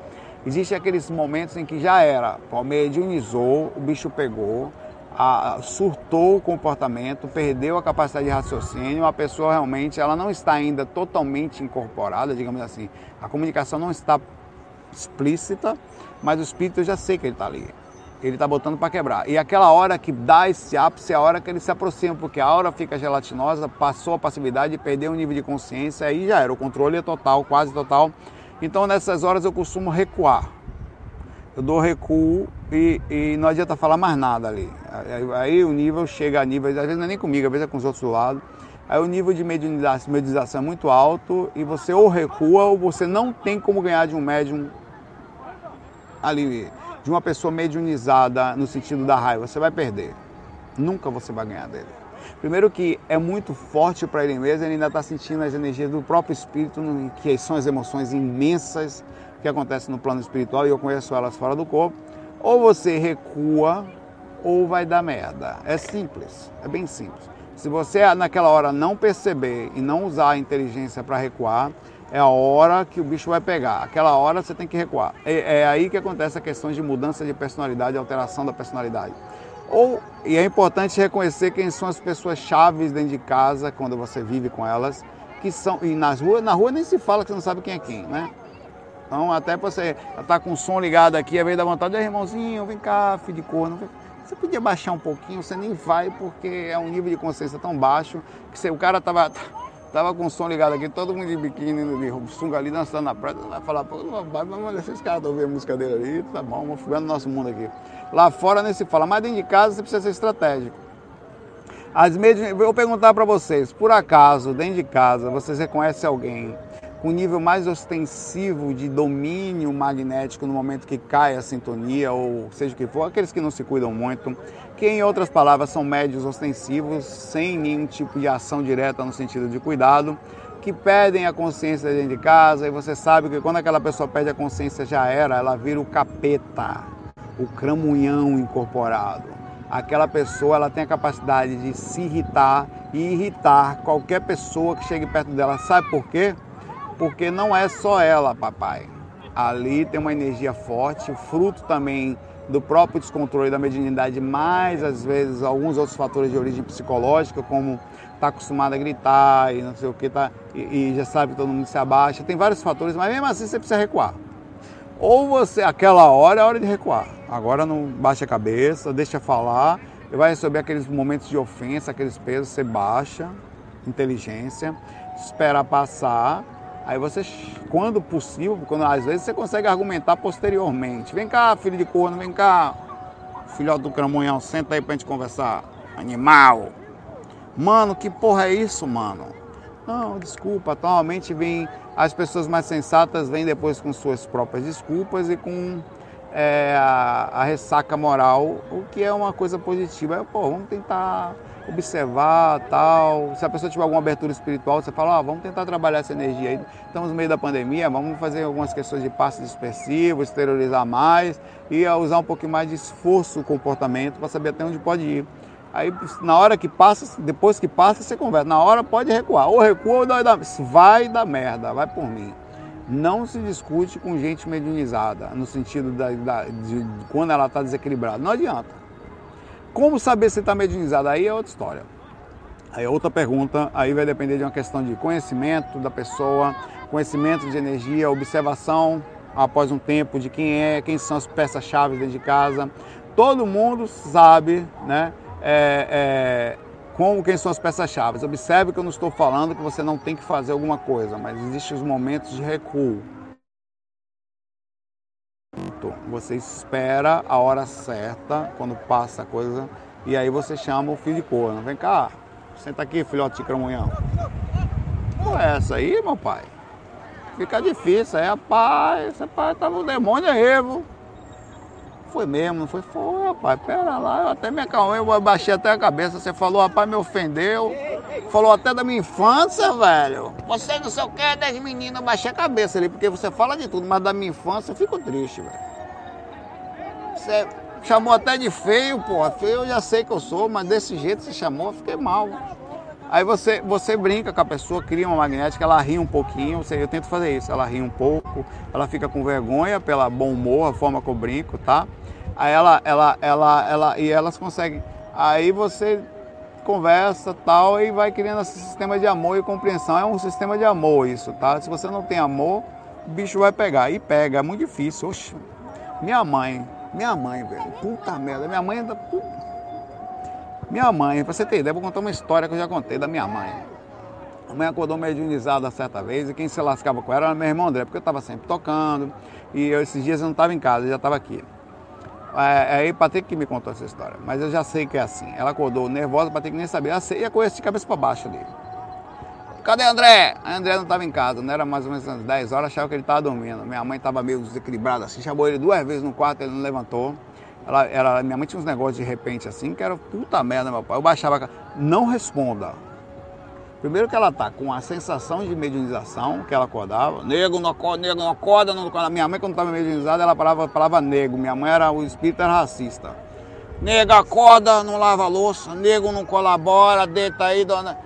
Existem aqueles momentos em que já era, mediunizou, o bicho pegou, a, surtou o comportamento, perdeu a capacidade de raciocínio, a pessoa realmente ela não está ainda totalmente incorporada, digamos assim. A comunicação não está explícita, mas o espírito eu já sei que ele está ali. Ele está botando para quebrar. E aquela hora que dá esse ápice é a hora que ele se aproxima, porque a hora fica gelatinosa, passou a passividade, perdeu o nível de consciência, aí já era. O controle é total, quase total então nessas horas eu costumo recuar. Eu dou recuo e, e não adianta falar mais nada ali. Aí, aí, o nível chega a nível, às vezes não é nem comigo, às vezes é com os outros do lado. Aí o nível de mediunização é muito alto e você ou recua ou você não tem como ganhar de um médium ali, de uma pessoa mediunizada no sentido da raiva. Você vai perder. Nunca você vai ganhar dele. Primeiro que é muito forte para ele mesmo, ele ainda está sentindo as energias do próprio espírito, que são as emoções imensas que acontecem no plano espiritual e eu conheço elas fora do corpo. Ou você recua ou vai dar merda. É simples, é bem simples. Se você naquela hora não perceber e não usar a inteligência para recuar, é a hora que o bicho vai pegar. Aquela hora você tem que recuar. É, é aí que acontece a questão de mudança de personalidade, alteração da personalidade. Ou, e é importante reconhecer quem são as pessoas chaves dentro de casa, quando você vive com elas, que são. E nas ruas, na rua nem se fala que você não sabe quem é quem, né? Então, até você tá com o som ligado aqui, às vezes dá vontade, de irmãozinho, vem cá, filho de corno. Você podia baixar um pouquinho, você nem vai, porque é um nível de consciência tão baixo que você, o cara tava Tava com o som ligado aqui, todo mundo de biquíni, de sunga ali, dançando na praia. Vai falar, pô, vamos deixar esses caras ouvir a música dele ali, tá bom, vamos ficar no nosso mundo aqui. Lá fora nem se fala, mas dentro de casa você precisa ser estratégico. As medias, vou perguntar para vocês, por acaso, dentro de casa, vocês reconhecem alguém com nível mais ostensivo de domínio magnético no momento que cai a sintonia, ou seja o que for, aqueles que não se cuidam muito, que em outras palavras são médios ostensivos, sem nenhum tipo de ação direta no sentido de cuidado, que perdem a consciência dentro de casa, e você sabe que quando aquela pessoa perde a consciência já era, ela vira o capeta, o cramunhão incorporado. Aquela pessoa ela tem a capacidade de se irritar e irritar qualquer pessoa que chegue perto dela. Sabe por quê? Porque não é só ela, papai. Ali tem uma energia forte, fruto também do próprio descontrole da mediunidade, mais às vezes alguns outros fatores de origem psicológica, como está acostumado a gritar e não sei o que, tá, e, e, já sabe que todo mundo se abaixa. Tem vários fatores, mas mesmo assim você precisa recuar. Ou você, aquela hora é a hora de recuar. Agora não baixa a cabeça, deixa falar, e vai receber aqueles momentos de ofensa, aqueles pesos, você baixa, inteligência, espera passar Aí você, quando possível, quando às vezes você consegue argumentar posteriormente. Vem cá, filho de corno, vem cá, filhote do cramunhão, senta aí pra gente conversar. Animal. Mano, que porra é isso, mano? Não, desculpa. Atualmente vem as pessoas mais sensatas vêm depois com suas próprias desculpas e com é, a, a, ressaca moral, o que é uma coisa positiva. É, pô, vamos tentar observar tal. Se a pessoa tiver alguma abertura espiritual, você fala, ah, vamos tentar trabalhar essa energia aí. Estamos no meio da pandemia, vamos fazer algumas questões de passe dispersivo, exteriorizar mais e usar um pouquinho mais de esforço o comportamento para saber até onde pode ir. Aí na hora que passa, depois que passa, você conversa. Na hora pode recuar. Ou recua ou vai dar, vai dar merda, vai por mim. Não se discute com gente mediunizada, no sentido da, da de, quando ela está desequilibrada. Não adianta. Como saber se está mediunizada? Aí é outra história. Aí é outra pergunta, aí vai depender de uma questão de conhecimento da pessoa, conhecimento de energia, observação após um tempo de quem é, quem são as peças-chave dentro de casa. Todo mundo sabe, né? É, é, como quem são as peças-chave. Observe que eu não estou falando que você não tem que fazer alguma coisa, mas existem os momentos de recuo. Você espera a hora certa, quando passa a coisa, e aí você chama o filho de corno. Vem cá, senta aqui, filhote de cramunhão. Não é essa aí, meu pai? Fica difícil, é, pai, esse pai tá no demônio aí, viu? Foi mesmo, não foi? Foi, rapaz, pera lá, eu até me acalmei, eu baixei até a cabeça. Você falou, rapaz, me ofendeu. Falou até da minha infância, velho. Você não sei o que é das meninas, eu baixei a cabeça ali, porque você fala de tudo, mas da minha infância eu fico triste, velho. Você chamou até de feio, pô. Feio eu já sei que eu sou, mas desse jeito você chamou, eu fiquei mal. Aí você, você brinca com a pessoa, cria uma magnética, ela ri um pouquinho, eu tento fazer isso, ela ri um pouco, ela fica com vergonha pela bom humor, a forma que eu brinco, tá? Aí ela, ela, ela, ela, e elas conseguem. Aí você conversa tal e vai criando esse sistema de amor e compreensão. É um sistema de amor isso, tá? Se você não tem amor, o bicho vai pegar. E pega, é muito difícil. Oxe, minha mãe, minha mãe, velho, puta merda, minha mãe ainda. Minha mãe, pra você ter ideia, vou contar uma história que eu já contei da minha mãe. A mãe acordou mediunizada certa vez e quem se lascava com ela era meu irmão André, porque eu estava sempre tocando e eu, esses dias eu não estava em casa, eu já estava aqui. É, é aí Patrick que me contou essa história, mas eu já sei que é assim. Ela acordou nervosa, Patrick nem sabia. Ela ia com esse de cabeça para baixo ali. Cadê André? A André não estava em casa, não era mais ou menos umas 10 horas, achava que ele estava dormindo. Minha mãe estava meio desequilibrada assim, chamou ele duas vezes no quarto, ele não levantou. Ela, ela, minha mãe tinha uns negócios de repente assim, que era puta merda, meu pai. Eu baixava, não responda. Primeiro que ela tá com a sensação de mediunização que ela acordava. Nego não acorda, nego não acorda, não acorda. Minha mãe, quando estava mediunizada, ela falava, falava nego. Minha mãe era, o espírito era racista. Nego acorda, não lava louça, nego não colabora, deita aí, dona.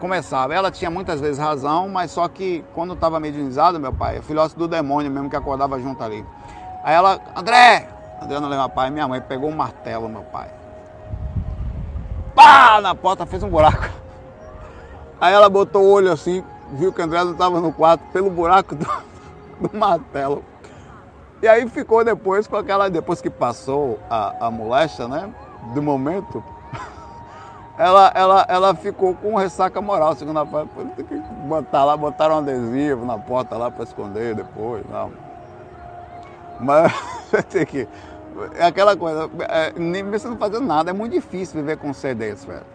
Começava. Ela tinha muitas vezes razão, mas só que quando estava mediunizada, meu pai, é filhote do demônio mesmo que acordava junto ali. Aí ela, André, André não leva pai, minha mãe pegou um martelo, meu pai. Pá! Na porta fez um buraco. Aí ela botou o olho assim, viu que o André estava no quarto pelo buraco do, (laughs) do, martelo. E aí ficou depois com aquela, depois que passou a, a moléstia, né? Do momento, (laughs) ela, ela, ela ficou com ressaca moral, segundo a parte. Tem que botar lá, botaram um adesivo na porta lá para esconder depois. Não. Mas (laughs) tem que. É aquela coisa, é, nem você não fazendo nada, é muito difícil viver com desse, velho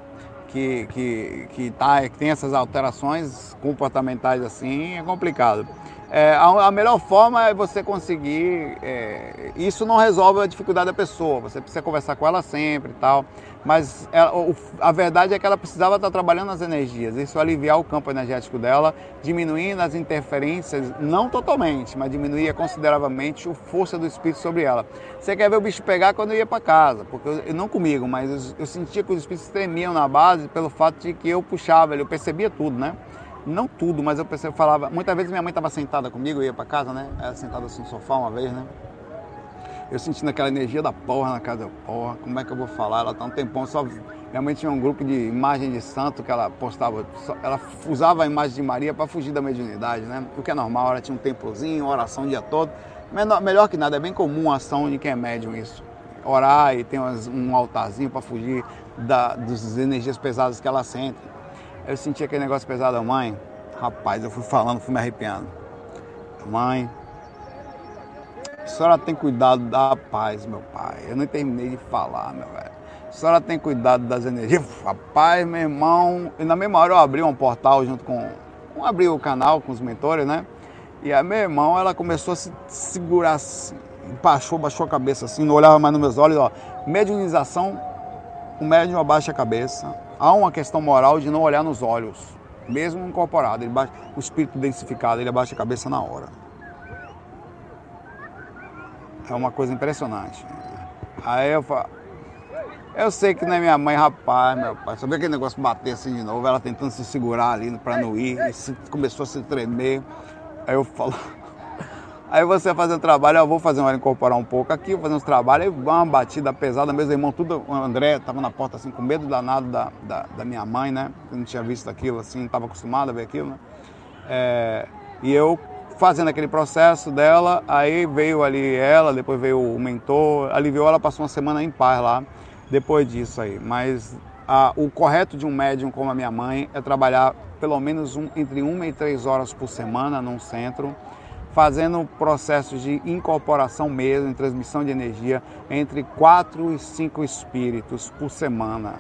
que, que, que, tá, que tem essas alterações comportamentais assim, é complicado. É, a, a, melhor forma é você conseguir. É, isso não resolve a dificuldade da pessoa, você precisa conversar com ela sempre e tal. Mas ela, o, a verdade é que ela precisava estar trabalhando as energias, isso aliviar o campo energético dela, diminuindo as interferências, não totalmente, mas diminuía consideravelmente a força do espírito sobre ela. Você quer ver o bicho pegar quando eu ia para casa, porque eu, não comigo, mas eu, eu sentia que os espíritos tremiam na base pelo fato de que eu puxava, eu percebia tudo, né? Não tudo, mas eu eu falava. Muitas vezes minha mãe estava sentada comigo, eu ia para casa, né? Ela sentada assim no sofá uma vez, né? Eu sentindo aquela energia da porra na casa, eu, porra, como é que eu vou falar? Ela tá um tempão só. Minha mãe tinha um grupo de imagem de santo que ela postava, ela usava a imagem de Maria para fugir da mediunidade, né? O que é normal, ela tinha um templozinho, oração o dia todo. Menor, melhor que nada, é bem comum a ação de quem é médium isso. Orar e ter um altarzinho para fugir da, das energias pesadas que ela sente. Eu senti aquele negócio pesado, mãe. Rapaz, eu fui falando, fui me arrepiando. Mãe, a senhora tem cuidado da paz, meu pai. Eu não terminei de falar, meu velho. a senhora tem cuidado das energias? Rapaz, meu irmão. E na mesma hora eu abri um portal junto com. Abri o canal com os mentores, né? E a meu irmão, ela começou a se segurar assim, baixou, baixou a cabeça assim, não olhava mais nos meus olhos, ó. Mediunização, o médium abaixa a cabeça. Há uma questão moral de não olhar nos olhos, mesmo incorporado. Ele baixa, o espírito densificado, ele abaixa a cabeça na hora. É uma coisa impressionante. Aí eu falo, eu sei que não é minha mãe, rapaz, meu pai. Sabia aquele negócio bater assim de novo, ela tentando se segurar ali para não ir, e começou a se tremer. Aí eu falo, (laughs) aí você fazendo trabalho, eu vou fazer uma incorporar um pouco aqui, vou fazer uns trabalhos, aí uma batida pesada, meus irmãos, tudo, o André tava na porta assim, com medo danado da, da, da minha mãe, né? Eu não tinha visto aquilo assim, não estava acostumado a ver aquilo, né? É, e eu fazendo aquele processo dela, aí veio ali ela, depois veio o mentor, aliviou, ela passou uma semana em paz lá, depois disso aí. Mas a, o correto de um médium como a minha mãe é trabalhar pelo menos um, entre uma e três horas por semana num centro, fazendo processos de incorporação mesmo, em transmissão de energia, entre quatro e cinco espíritos por semana.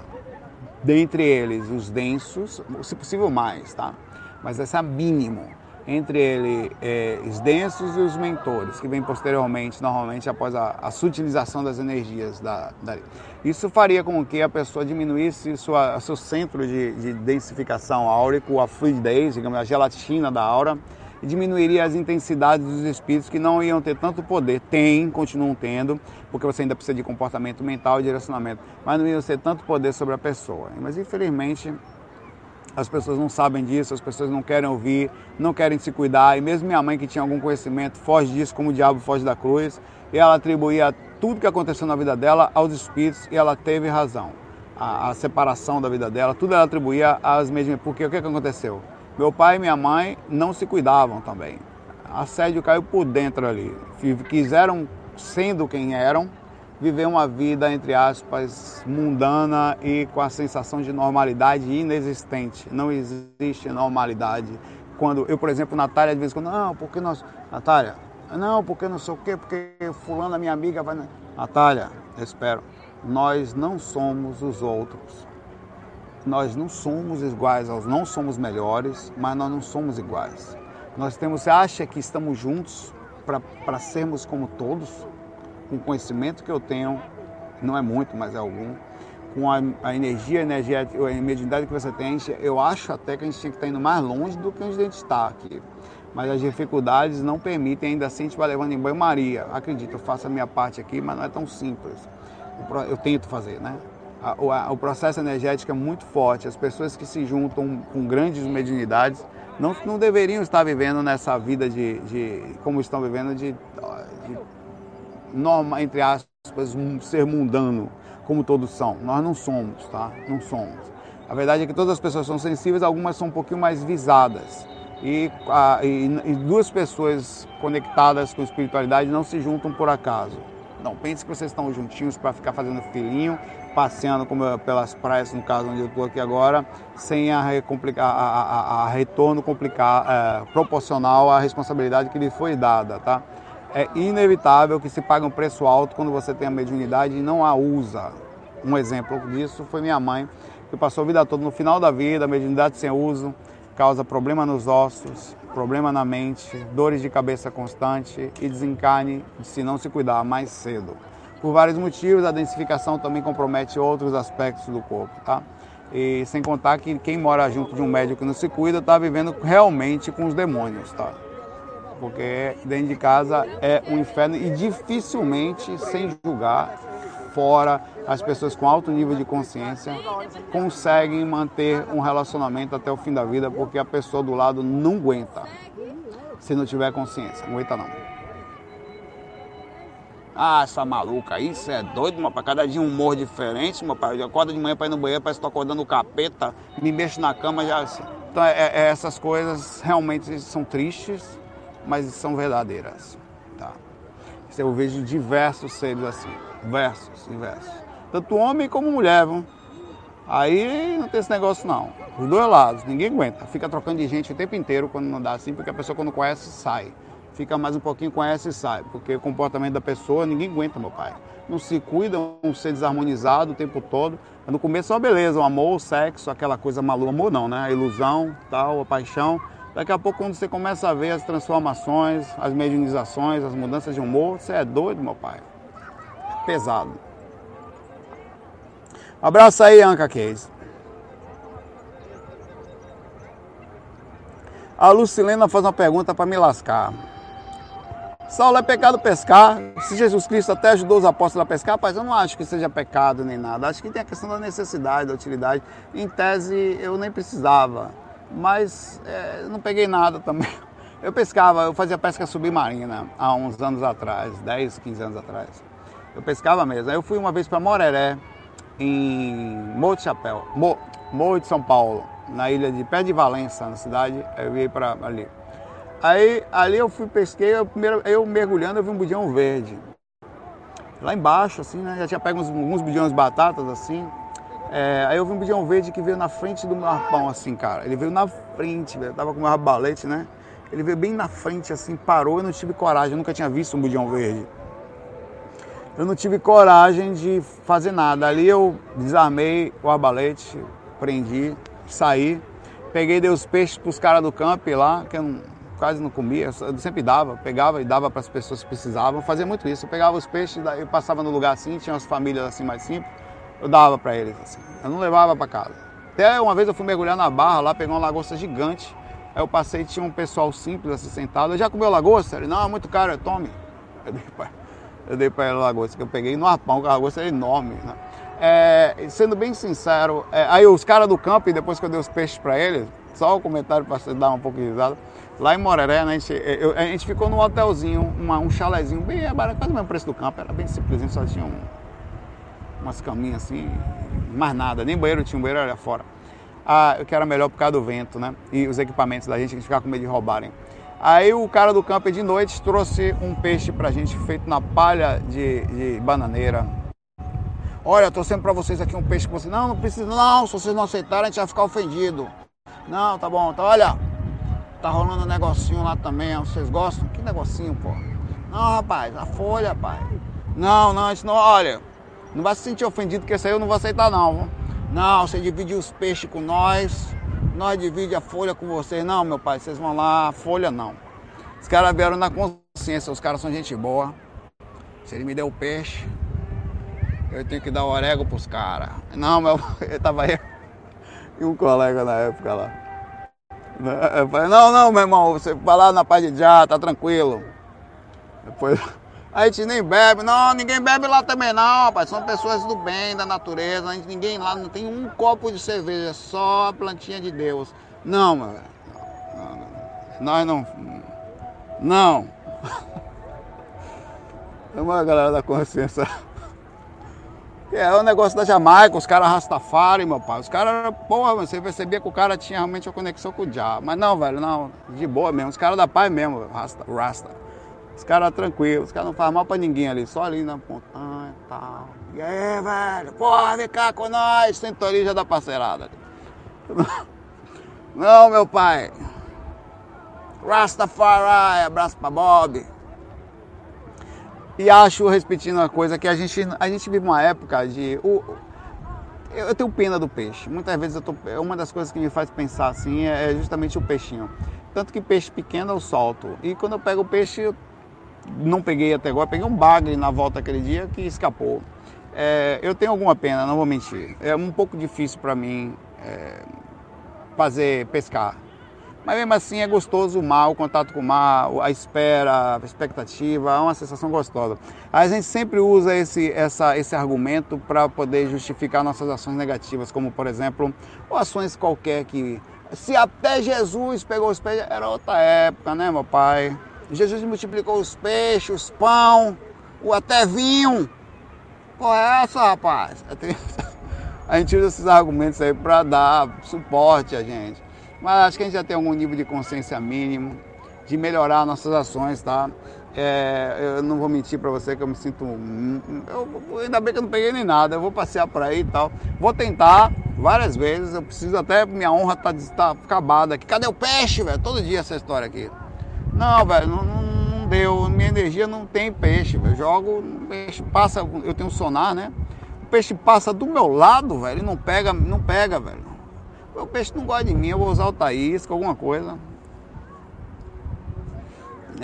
Dentre eles, os densos, se possível mais, tá? Mas esse é mínimo entre ele, é, os densos e os mentores, que vem posteriormente, normalmente após a, a sutilização das energias da, da, Isso faria com que a pessoa diminuísse sua, seu centro de, de densificação áurico, a fluidez, digamos, a gelatina da aura, e diminuiria as intensidades dos espíritos que não iam ter tanto poder. Tem, continuam tendo, porque você ainda precisa de comportamento mental e direcionamento, mas não iam ter tanto poder sobre a pessoa. Mas infelizmente as pessoas não sabem disso, as pessoas não querem ouvir, não querem se cuidar. E mesmo minha mãe, que tinha algum conhecimento, foge disso como o diabo foge da cruz. E ela atribuía tudo que aconteceu na vida dela aos espíritos e ela teve razão. A, a separação da vida dela, tudo ela atribuía às mesmas. Porque o que, que aconteceu? Meu pai e minha mãe não se cuidavam também. Assédio caiu por dentro ali. Quiseram, sendo quem eram, viver uma vida, entre aspas, mundana e com a sensação de normalidade inexistente. Não existe normalidade. Quando eu, por exemplo, Natália, de vez em quando, não, porque nós. Natália, não, porque não sei o quê, porque fulano, minha amiga, vai. Natália, espero. Nós não somos os outros. Nós não somos iguais, nós não somos melhores, mas nós não somos iguais. Nós temos, acha que estamos juntos para sermos como todos? Com o conhecimento que eu tenho, não é muito, mas é algum, com a, a energia, energética, a mediunidade que você tem, eu acho até que a gente tinha que estar indo mais longe do que a gente está aqui. Mas as dificuldades não permitem, ainda assim a gente vai levando em banho-maria. Acredito, eu faço a minha parte aqui, mas não é tão simples. Eu tento fazer, né? O, processo energético é muito forte. As pessoas que se juntam com grandes mediunidades não, não deveriam estar vivendo nessa vida de, de como estão vivendo, de norma, entre aspas, ser mundano, como todos são. Nós não somos, tá? Não somos. A verdade é que todas as pessoas são sensíveis, algumas são um pouquinho mais visadas. E, a, e, e duas pessoas conectadas com espiritualidade não se juntam por acaso. Não pense que vocês estão juntinhos para ficar fazendo filhinho, passeando como pelas praias, no caso onde eu estou aqui agora, sem a, a, a, retorno complicar, é, proporcional à responsabilidade que lhe foi dada, tá? É inevitável que se pague um preço alto quando você tem a mediunidade e não a usa. Um exemplo disso foi minha mãe, que passou a vida toda no final da vida, a mediunidade sem uso, causa problema nos ossos, problema na mente, dores de cabeça constante e desencarne se não se cuidar mais cedo. Por vários motivos, a densificação também compromete outros aspectos do corpo, tá? E sem contar que quem mora junto de um médico que não se cuida está vivendo realmente com os demônios, tá? Porque dentro de casa é um inferno e dificilmente, sem julgar, fora as pessoas com alto nível de consciência conseguem manter um relacionamento até o fim da vida, porque a pessoa do lado não aguenta, se não tiver consciência, não aguenta não. Ah, essa maluca, isso é doido, pai. Cada dia um humor diferente, meu pai. Eu acordo de manhã para ir no banheiro, parece que estou acordando o capeta, me mexo na cama já. Assim. Então, é, é, essas coisas realmente são tristes, mas são verdadeiras. Tá? Eu vejo diversos seres assim, versos, diversos. Tanto homem como mulher, vão. Aí não tem esse negócio não. Os dois lados, ninguém aguenta. Fica trocando de gente o tempo inteiro quando não dá assim, porque a pessoa quando conhece sai. fica mais um pouquinho, conhece e sai. Porque o comportamento da pessoa, ninguém aguenta, meu pai. Não se cuida, um ser desarmonizado o tempo todo. No começo é uma beleza, o amor, o sexo, aquela coisa maluca. Amor não, né? A ilusão, tal, a paixão. Daqui a pouco, quando você começa a ver as transformações, as mediunizações, as mudanças de humor, você é doido, meu pai. Pesado. Abraço aí, Anca Case. A Lucilena faz uma pergunta para me lascar. Saulo, é pecado pescar? Se Jesus Cristo até ajudou os apóstolos a pescar, rapaz, eu não acho que seja pecado nem nada. Acho que tem a questão da necessidade, da utilidade. Em tese, eu nem precisava, mas é, não peguei nada também. (laughs) Eu pescava, eu fazia pesca submarina há uns anos atrás, 10, 15 anos atrás. Eu pescava mesmo. Eu fui uma vez para Moreré, em Morro de Chapéu, Morro de São Paulo, na ilha de Pé de Valença, na cidade. Eu ia para ali. Aí ali eu fui pesquei, eu, primeiro, eu mergulhando, eu vi um budião verde. Lá embaixo, assim, né? Já tinha pego uns, uns budiões de batatas, assim. É, aí eu vi um budião verde que veio na frente do meu arpão, assim, cara. Ele veio na frente, velho. Tava com meu rabalete, né? Ele veio bem na frente, assim, parou. Eu não tive coragem, eu nunca tinha visto um budião verde. Eu não tive coragem de fazer nada. Ali eu desarmei o arbalete, prendi, saí. Peguei, dei os peixes pros caras do camp lá, que eu não quase não comia, eu sempre dava, pegava e dava para as pessoas que precisavam. Eu fazia muito isso. Eu pegava os peixes, eu passava no lugar assim, tinha umas famílias assim mais simples, eu dava para eles assim. Eu não levava para casa. Até uma vez eu fui mergulhar na barra lá, pegar uma lagosta gigante. Aí eu passei tinha um pessoal simples assim sentado. Eu já comeu lagosta? Ele, não, é muito caro, tome. Eu dei para eu dei ele a lagosta que eu peguei no arpão, que a lagosta é enorme. Né? É, sendo bem sincero, é, aí os caras do campo, depois que eu dei os peixes para eles, só o comentário para você dar um pouco de risada. Lá em Moreré, né, a, gente, eu, a gente ficou num hotelzinho, uma, um chalezinho bem barato, quase o mesmo preço do campo, era bem simplesinho, só tinha um, umas caminhas assim, mais nada, nem banheiro tinha, um banheiro era fora. Ah, que era melhor por causa do vento, né? E os equipamentos da gente, a gente ficava com medo de roubarem. Aí o cara do campo de noite trouxe um peixe pra gente feito na palha de, de bananeira. Olha, sempre pra vocês aqui um peixe que vocês. Não, não precisa, não. Se vocês não aceitarem, a gente vai ficar ofendido. Não, tá bom. Então, olha, Tá rolando um negocinho lá também, vocês gostam? Que negocinho, pô? Não, rapaz, a folha, pai. Não, não, isso não, olha, não vai se sentir ofendido que esse aí eu não vou aceitar não. Não, você divide os peixes com nós, nós divide a folha com vocês. Não, meu pai, vocês vão lá, folha não. Os caras vieram na consciência, os caras são gente boa. Se ele me deu o peixe, eu tenho que dar o orégano pros caras. Não, meu, (laughs) eu tava aí (laughs) e um colega na época lá. Eu falei, não, não, meu irmão, você vai lá na paz de já, tá tranquilo. Depois, a gente nem bebe, não, ninguém bebe lá também não, rapaz. São pessoas do bem, da natureza. A gente, ninguém lá não tem um copo de cerveja, só a plantinha de Deus. Não, meu velho. Nós não. Não. (laughs) É uma galera da consciência. É o negócio da Jamaica, os caras Rastafari, meu pai. Os caras, porra, você percebia que o cara tinha realmente uma conexão com o diabo. Mas não, velho, não, de boa mesmo. Os caras da paz mesmo, Rasta. Rasta. Os caras tranquilos, os caras não fazem mal pra ninguém ali, só ali na montanha e tal. E aí, velho, porra, vem cá com nós, sintonia da parceirada. (laughs) Não, meu pai. Rastafari, abraço pra Bob. E acho, repetindo uma coisa, que a gente, a gente vive uma época de. O, eu tenho pena do peixe. Muitas vezes eu tô, uma das coisas que me faz pensar assim é, é justamente o peixinho. Tanto que peixe pequeno eu solto. E quando eu pego o peixe, eu não peguei até agora, peguei um bagre na volta aquele dia que escapou. É, eu tenho alguma pena, não vou mentir. É um pouco difícil para mim é, fazer pescar. Mas mesmo assim é gostoso o mar, o contato com o mar, a espera, a expectativa, é uma sensação gostosa. A gente sempre usa esse, essa, esse argumento para poder justificar nossas ações negativas, como por exemplo, ou ações qualquer que. Se até Jesus pegou os peixes, era outra época, né, meu pai? Jesus multiplicou os peixes, os pão, o até vinho. Qual é essa, rapaz? (laughs) A gente usa esses argumentos aí para dar suporte a gente. Mas acho que a gente já tem algum nível de consciência mínimo de melhorar nossas ações, tá? É, eu não vou mentir para você que eu me sinto. Eu, ainda bem que eu não peguei nem nada, eu vou passear por aí e tal. Vou tentar várias vezes, eu preciso até. Minha honra tá, tá acabada aqui. Cadê o peixe, velho? Todo dia essa história aqui. Não, velho, não, não, não deu, minha energia não tem peixe. Eu jogo, peixe passa, eu tenho sonar, né? O peixe passa do meu lado, velho, e não pega, não pega, velho. O peixe não gosta de mim, eu vou usar o taísco, alguma coisa.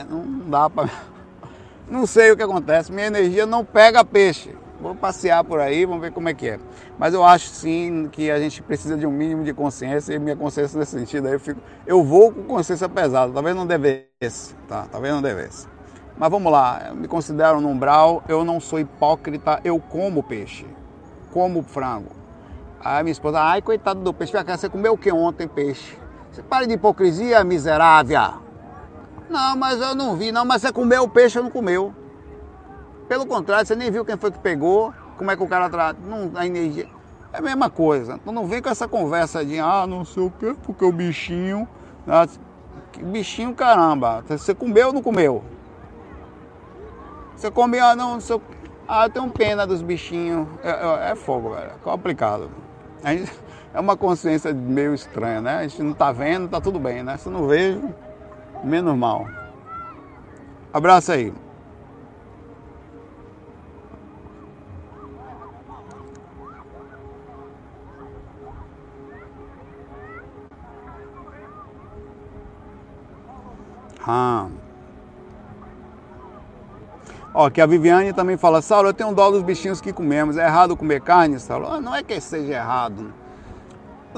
Não dá pra. (laughs) Não sei o que acontece, minha energia não pega peixe. Vou passear por aí, vamos ver como é que é. Mas eu acho sim que a gente precisa de um mínimo de consciência e minha consciência nesse sentido aí eu fico. Eu vou com consciência pesada, talvez não devesse, tá? Talvez não devesse. Mas vamos lá, eu me considero um umbral, eu não sou hipócrita, eu como peixe, como frango. Aí minha esposa, ai coitado do peixe, você comeu o que ontem, peixe? Você para de hipocrisia, miserável. Não, mas eu não vi, não, mas você comeu o peixe ou não comeu. Pelo contrário, você nem viu quem foi que pegou, como é que o cara trata. Não, a energia. É a mesma coisa. Então não vem com essa conversa de ah, não sei o quê, porque o bichinho. Ah, bichinho caramba. Você comeu ou não comeu? Você comeu, ah, não, sei Ah, eu tenho pena dos bichinhos. É, é, é fogo, velho. É complicado. Gente, é uma consciência meio estranha, né? A gente não tá vendo, tá tudo bem, né? Se não vejo, menos mal. Abraço aí. Ah. Ó, que a Viviane também fala, Saulo, eu tenho dó dos bichinhos que comemos. É errado comer carne, Saulo? Ah, não é que seja errado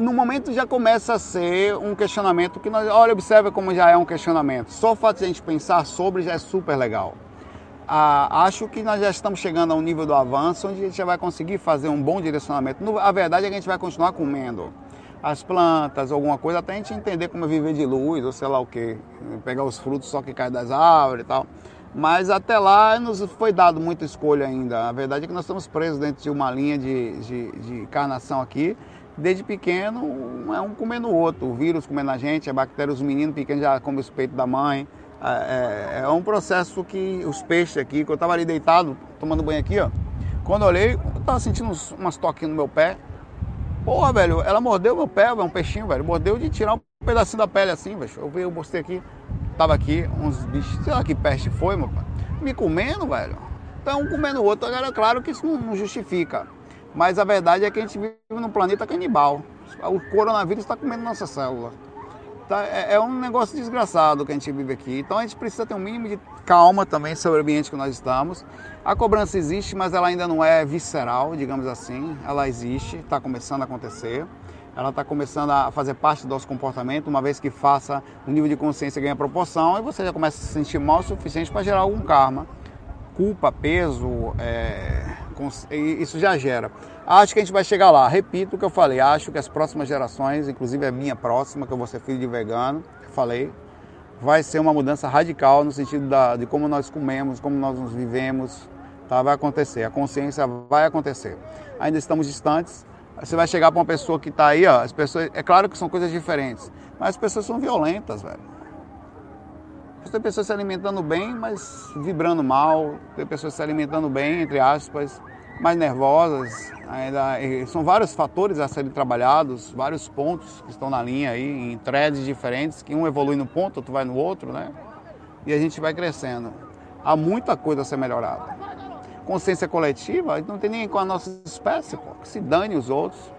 no momento já começa a ser um questionamento que nós, olha, observa como já é um questionamento. Só o fato de a gente pensar sobre já é super legal. Ah, acho que nós já estamos chegando a um nível do avanço onde a gente já vai conseguir fazer um bom direcionamento. A verdade é que a gente vai continuar comendo as plantas, alguma coisa, até a gente entender como é viver de luz, ou sei lá o que, pegar os frutos só que caem das árvores e tal. Mas até lá nos foi dado muita escolha ainda. A verdade é que nós estamos presos dentro de uma linha de, de, de encarnação aqui desde pequeno, é um comendo o outro. O vírus comendo a gente, a bactéria, os meninos pequenos já comem os peitos da mãe. É, é, é, um processo que os peixes aqui, que eu estava ali deitado, tomando banho aqui, ó. Quando eu olhei, eu estava sentindo umas toquinhas no meu pé. Porra, velho, ela mordeu meu pé, é um peixinho, velho. Mordeu de tirar um pedacinho da pele assim, velho. Eu vi, eu mostrei aqui, tava aqui, uns bichos, sei lá que peste foi, meu pai. Me comendo, velho. Então, um comendo o outro. Agora, claro que isso não justifica. Mas a verdade é que a gente vive num planeta canibal. O coronavírus está comendo nossa célula. Tá, é, é, um negócio desgraçado que a gente vive aqui. Então a gente precisa ter um mínimo de calma também sobre o ambiente que nós estamos. A cobrança existe, mas ela ainda não é visceral, digamos assim. Ela existe, está começando a acontecer. Ela está começando a fazer parte do nosso comportamento, uma vez que faça o nível de consciência ganha proporção e você já começa a se sentir mal o suficiente para gerar algum karma. Culpa, peso, é, isso já gera. Acho que a gente vai chegar lá. Repito o que eu falei. Acho que as próximas gerações, inclusive a minha próxima, que eu vou ser filho de vegano, falei, vai ser uma mudança radical no sentido da, de como nós comemos, como nós nos vivemos. Tá? Vai acontecer. A consciência vai acontecer. Ainda estamos distantes. Você vai chegar para uma pessoa que está aí, ó, as pessoas, é claro que são coisas diferentes, mas as pessoas são violentas, velho. Tem pessoas se alimentando bem, mas vibrando mal. Tem pessoas se alimentando bem, entre aspas, mais nervosas. Ainda, são vários fatores a serem trabalhados, vários pontos que estão na linha aí, em threads diferentes, que um evolui no ponto, outro vai no outro, né? E a gente vai crescendo. Há muita coisa a ser melhorada. Consciência coletiva, não tem nem com a nossa espécie, pô, que se dane os outros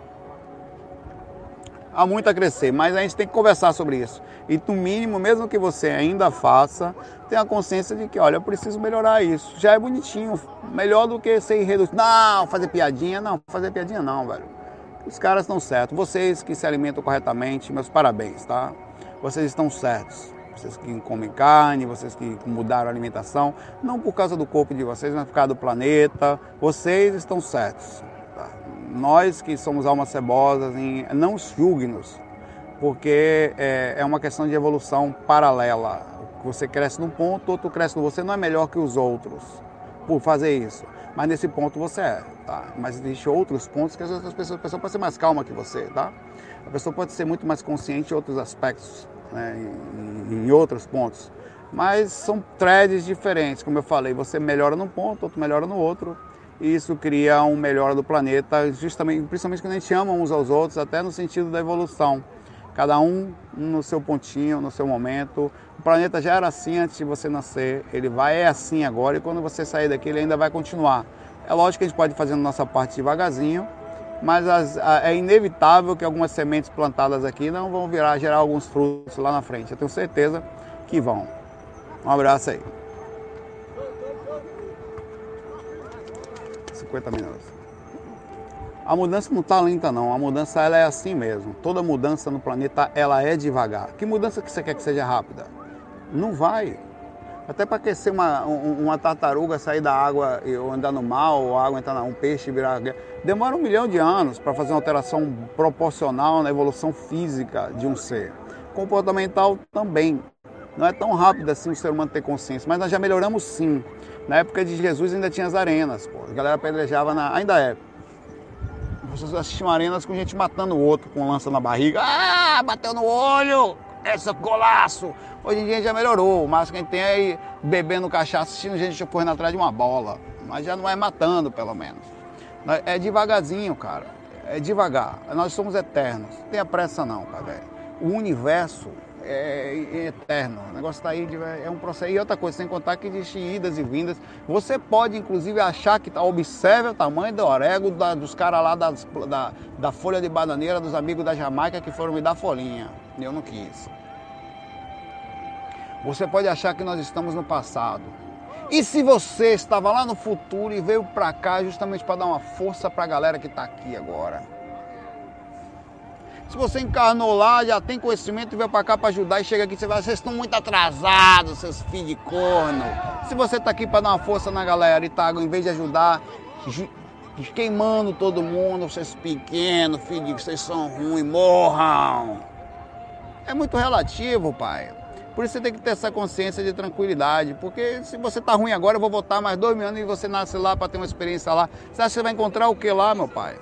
há muito a crescer, mas a gente tem que conversar sobre isso. E no mínimo, mesmo que você ainda faça, tenha consciência de que, olha, eu preciso melhorar isso. Já é bonitinho, melhor do que ser irredutível. Não, fazer piadinha, não, fazer piadinha não, velho. Os caras estão certos. Vocês que se alimentam corretamente, meus parabéns, tá? Vocês estão certos. Vocês que comem carne, vocês que mudaram a alimentação, não por causa do corpo de vocês, mas por causa do planeta, vocês estão certos nós que somos almas cebosas, não julgue-nos, porque é, é, uma questão de evolução paralela. Você cresce num ponto, outro cresce no Você não é melhor que os outros por fazer isso, mas nesse ponto você é, tá? Mas existem outros pontos que as outras pessoas, a pessoa pode ser mais calma que você, tá? A pessoa pode ser muito mais consciente em outros aspectos, né? em, em outros pontos. Mas são threads diferentes, como eu falei, você melhora num ponto, outro melhora no outro, e isso cria um melhor do planeta, justamente, principalmente quando a gente ama uns aos outros, até no sentido da evolução. Cada um no seu pontinho, no seu momento. O planeta já era assim antes de você nascer, ele vai é assim agora e quando você sair daqui ele ainda vai continuar. É lógico que a gente pode fazer a nossa parte devagarzinho, mas as, a, é inevitável que algumas sementes plantadas aqui não vão virar gerar alguns frutos lá na frente. Eu tenho certeza que vão. Um abraço aí. 50 minutos. A mudança não está lenta não, a mudança ela é assim mesmo. Toda mudança no planeta ela é devagar. Que mudança que você quer que seja rápida? Não vai. Até para aquecer uma, uma tartaruga sair da água e andar no mar, ou a água entrar um peixe virar. Demora um milhão de anos para fazer uma alteração proporcional na evolução física de um ser. Comportamental também. Não é tão rápido assim o ser humano ter consciência, mas nós já melhoramos sim. Na época de Jesus ainda tinha as arenas, pô. a galera apedrejava na. Ainda é pessoas assistiam arenas com gente matando o outro com lança na barriga. Ah, bateu no olho! Esse golaço! Hoje em dia já melhorou. O máximo que a gente tem é bebendo cachaça, assistindo gente correndo atrás de uma bola. Mas já não é matando, pelo menos. É devagarzinho, cara. É devagar. Nós somos eternos. Não tenha pressa não, cara. O universo é, é, eterno. O negócio está aí, é um processo. E outra coisa, sem contar que existem idas e vindas. Você pode, inclusive, achar que tá, observe o tamanho do orégano da, dos caras lá das, da, da folha de bananeira, dos amigos da Jamaica que foram me dar folhinha. Eu não quis. Você pode achar que nós estamos no passado. E se você estava lá no futuro e veio para cá justamente para dar uma força para a galera que está aqui agora? Se você encarnou lá, já tem conhecimento e veio para cá para ajudar e chega aqui, você vai, vocês estão muito atrasados, seus filhos de corno. Se você está aqui para dar uma força na galera e tá, em vez de ajudar, queimando todo mundo, vocês pequenos, filhos, vocês são ruins, morram. É muito relativo, pai. Por isso você tem que ter essa consciência de tranquilidade, porque se você tá ruim agora, eu vou voltar mais dois mil anos e você nasce lá para ter uma experiência lá. Você acha que você vai encontrar o que lá, meu pai?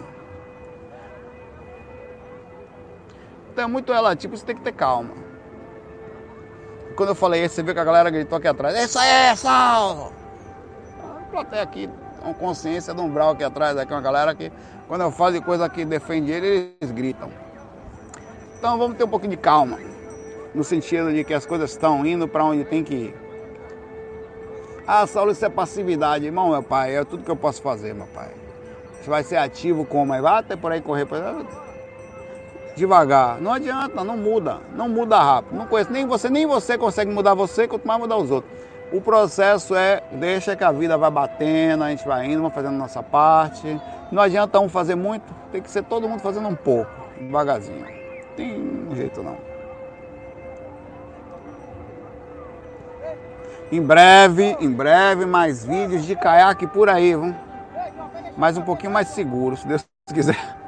Então é muito relativo, você tem que ter calma. Quando eu falei isso, você viu que a galera gritou aqui atrás, isso aí é salvo! A plateia aqui, uma consciência de um brau aqui atrás, aqui uma galera que, quando eu falo de coisa que defende ele, eles gritam. Então vamos ter um pouquinho de calma, no sentido de que as coisas estão indo para onde tem que ir. Ah, Saulo, isso é passividade. Irmão, meu pai, é tudo que eu posso fazer, meu pai. Você vai ser ativo como? Vai até por aí correr. Por devagar. Não adianta, não muda, não muda rápido. Não conheço, nem você, nem você consegue mudar você, quanto mais mudar os outros. O processo é deixa que a vida vai batendo, a gente vai indo, vai fazendo a nossa parte. Não adianta um fazer muito, tem que ser todo mundo fazendo um pouco, devagarzinho. Tem um jeito não. Em breve, em breve, mais vídeos de caiaque por aí, vamos? Mais um pouquinho mais seguro, se Deus quiser.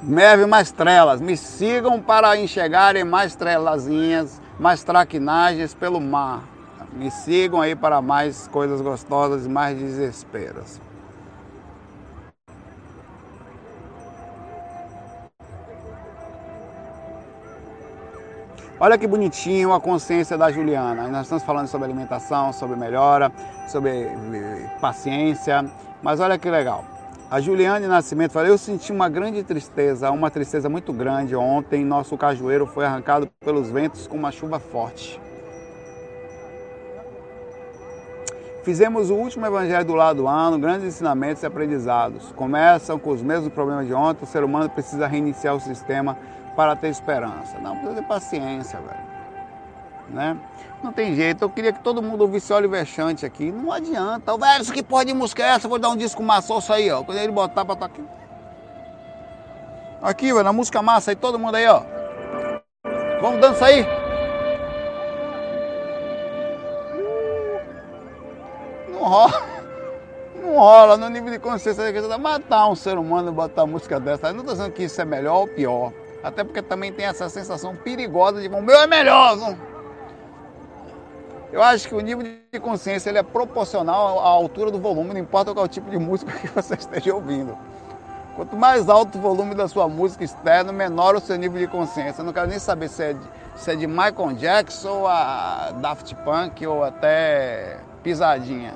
Merve mais trelas, me sigam para enxergarem mais trelazinhas, mais traquinagens pelo mar. Me sigam aí para mais coisas gostosas e mais desesperos. Olha que bonitinho a consciência da Juliana. Nós estamos falando sobre alimentação, sobre melhora, sobre eh, paciência, mas olha que legal. A Juliane Nascimento falou: Eu senti uma grande tristeza, uma tristeza muito grande. Ontem, nosso cajueiro foi arrancado pelos ventos com uma chuva forte. Fizemos o último evangelho do lado do ano, grandes ensinamentos e aprendizados. Começam com os mesmos problemas de ontem. O ser humano precisa reiniciar o sistema para ter esperança. Não, precisa ter paciência, velho. Né? Não tem jeito, eu queria que todo mundo ouvisse Oliver Chante aqui. Não adianta. Velho, isso que pode de música é essa? Vou dar um disco maçoso aí, ó. Quando ele botar pra estar aqui. Aqui, velho, na música massa aí, todo mundo aí, ó. Vamos dançar aí. Não rola. Não rola no nível de consciência. Matar um ser humano e botar música dessa. Eu não tô dizendo que isso é melhor ou pior. Até porque também tem essa sensação perigosa de o meu é melhor. Não? Eu acho que o nível de consciência ele é proporcional à altura do volume, não importa qual tipo de música que você esteja ouvindo. Quanto mais alto o volume da sua música externa, menor o seu nível de consciência. Eu não quero nem saber se é de, se é de Michael Jackson, ou a Daft Punk ou até Pisadinha.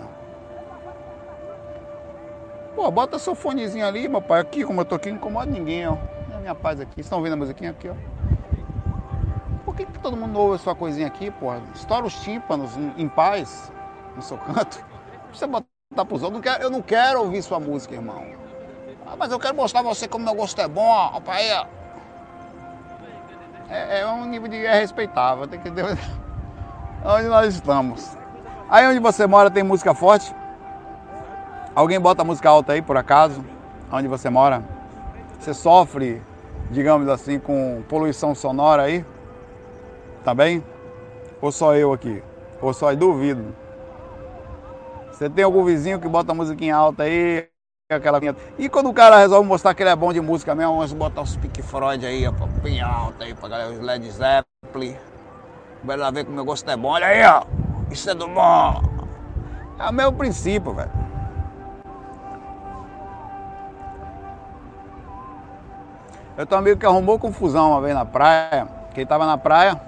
Pô, bota seu fonezinho ali, meu pai, aqui, como eu tô aqui, não incomoda ninguém, ó. Minha paz aqui. Estão ouvindo a musiquinha aqui, ó. Por que, que todo mundo ouve a sua coisinha aqui, porra? Estoura os tímpanos em, paz, no seu canto. Você botar pros outros. Eu não quero ouvir sua música, irmão. Ah, mas eu quero mostrar a você como meu gosto é bom, ó, pai. É, é um nível de é respeitável, tem que (laughs) onde nós estamos. Aí onde você mora tem música forte? Alguém bota música alta aí por acaso? Onde você mora? Você sofre, digamos assim, com poluição sonora aí? Tá bem? Ou só eu aqui? Ou só eu duvido? Você tem algum vizinho que bota musiquinha alta aí? Aquela... E quando o cara resolve mostrar que ele é bom de música mesmo, vamos botar os Pink Freud aí, ó, bem alto aí pra galera, os Led Zeppelin. Vai ver como meu gosto é bom. Olha aí, ó. Isso é do bom. É o meu princípio, velho. Eu tenho um amigo que arrumou confusão uma vez na praia, que ele tava na praia,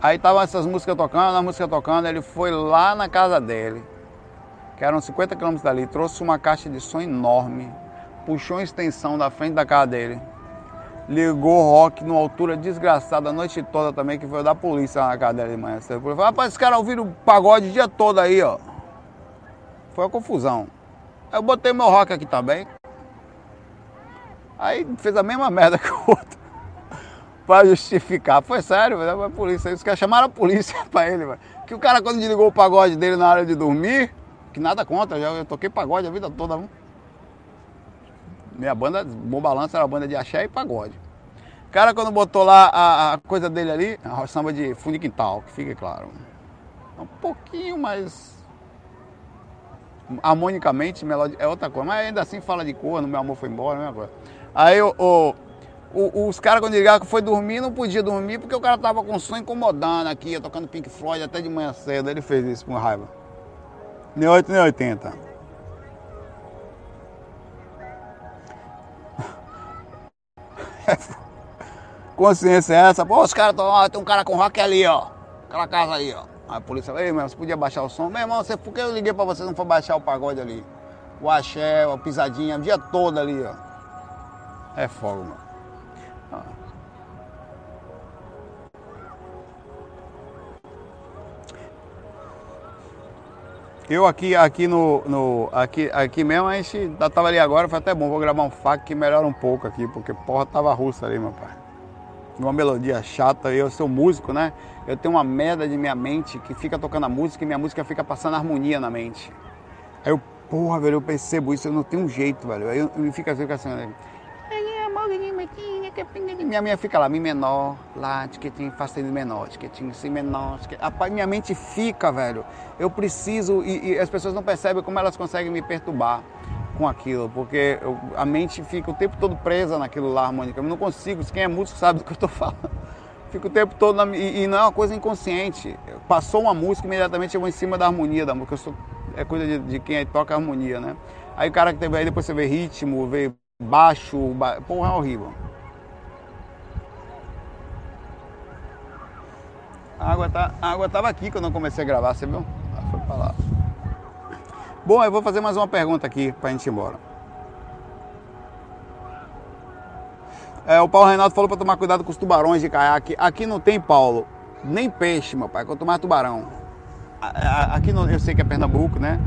aí tava essas músicas tocando, a música tocando, ele foi lá na casa dele, que eram 50 quilômetros dali, trouxe uma caixa de som enorme, puxou uma extensão da frente da casa dele, ligou rock numa altura desgraçada a noite toda também, que foi da polícia na casa dele de manhã. Falou, rapaz, esse cara ouviram pagode o dia todo aí, ó. Foi uma confusão. Aí eu botei meu rock aqui também. Aí fez a mesma (laughs) merda que o outro. Pra justificar. Foi sério, velho. A polícia. Os caras chamaram a polícia (laughs) pra ele, velho. Que o cara, quando desligou o pagode dele na hora de dormir, que nada contra, já eu toquei pagode a vida toda. Minha banda, Bom Balanço, era banda de axé e pagode. O cara, quando botou lá a, a coisa dele ali, a samba de fundo de quintal, que fique claro. É um pouquinho mais. harmonicamente, melodia, é outra coisa. Mas ainda assim fala de cor, no meu amor foi embora, mesma coisa. Aí o, o, o os caras, quando ligaram que foi dormir, não podia dormir porque o cara tava com som incomodando aqui, tocando Pink Floyd até de manhã cedo. Ele fez isso com raiva. Nem 8 nem 80. Consciência é essa? Pô, os caras estão. Tem um cara com rock ali, ó. Aquela casa aí, ó. A polícia, ei, meu, você podia baixar o som? Meu irmão, você, por que eu liguei pra você não for baixar o pagode ali? O axé, a pisadinha, o dia todo ali, ó. É fogo, mano. Eu aqui, aqui no, no, aqui, aqui mesmo, a gente tava ali agora, foi até bom, vou gravar um fac que melhora um pouco aqui, porque porra tava russa ali, meu pai. Uma melodia chata, eu sou músico, né? Eu tenho uma merda de minha mente que fica tocando a música e minha música fica passando harmonia na mente. Aí eu, porra, velho, eu percebo isso, eu não tenho um jeito, velho. Aí eu, eu fico assim, assim, né? Minha minha fica lá, mi menor, lá, tiquetinho, sustenido menor, tiquetinho, si menor, tiquetinho. Minha mente fica, velho. Eu preciso, e, e, as pessoas não percebem como elas conseguem me perturbar com aquilo, porque eu, a mente fica o tempo todo presa naquilo lá harmônica. Eu não consigo, quem é músico sabe do que eu estou (laughs) falando. Fico o tempo todo, na, e, e, não é uma coisa inconsciente. Passou uma música, imediatamente eu vou em cima da harmonia da música. Sou, é coisa de, de quem toca harmonia, né? Aí o cara que teve aí, depois você vê ritmo, vê baixo, ba... porra, é horrível. A água, tá, a água tava aqui quando eu comecei a gravar, você viu? Ela foi pra lá. Bom, eu vou fazer mais uma pergunta aqui pra gente ir embora. É, o Paulo Renato falou para tomar cuidado com os tubarões de caiaque. Aqui não tem, Paulo, nem peixe, meu pai, quanto mais tubarão. Aqui no, eu sei que é Pernambuco, né?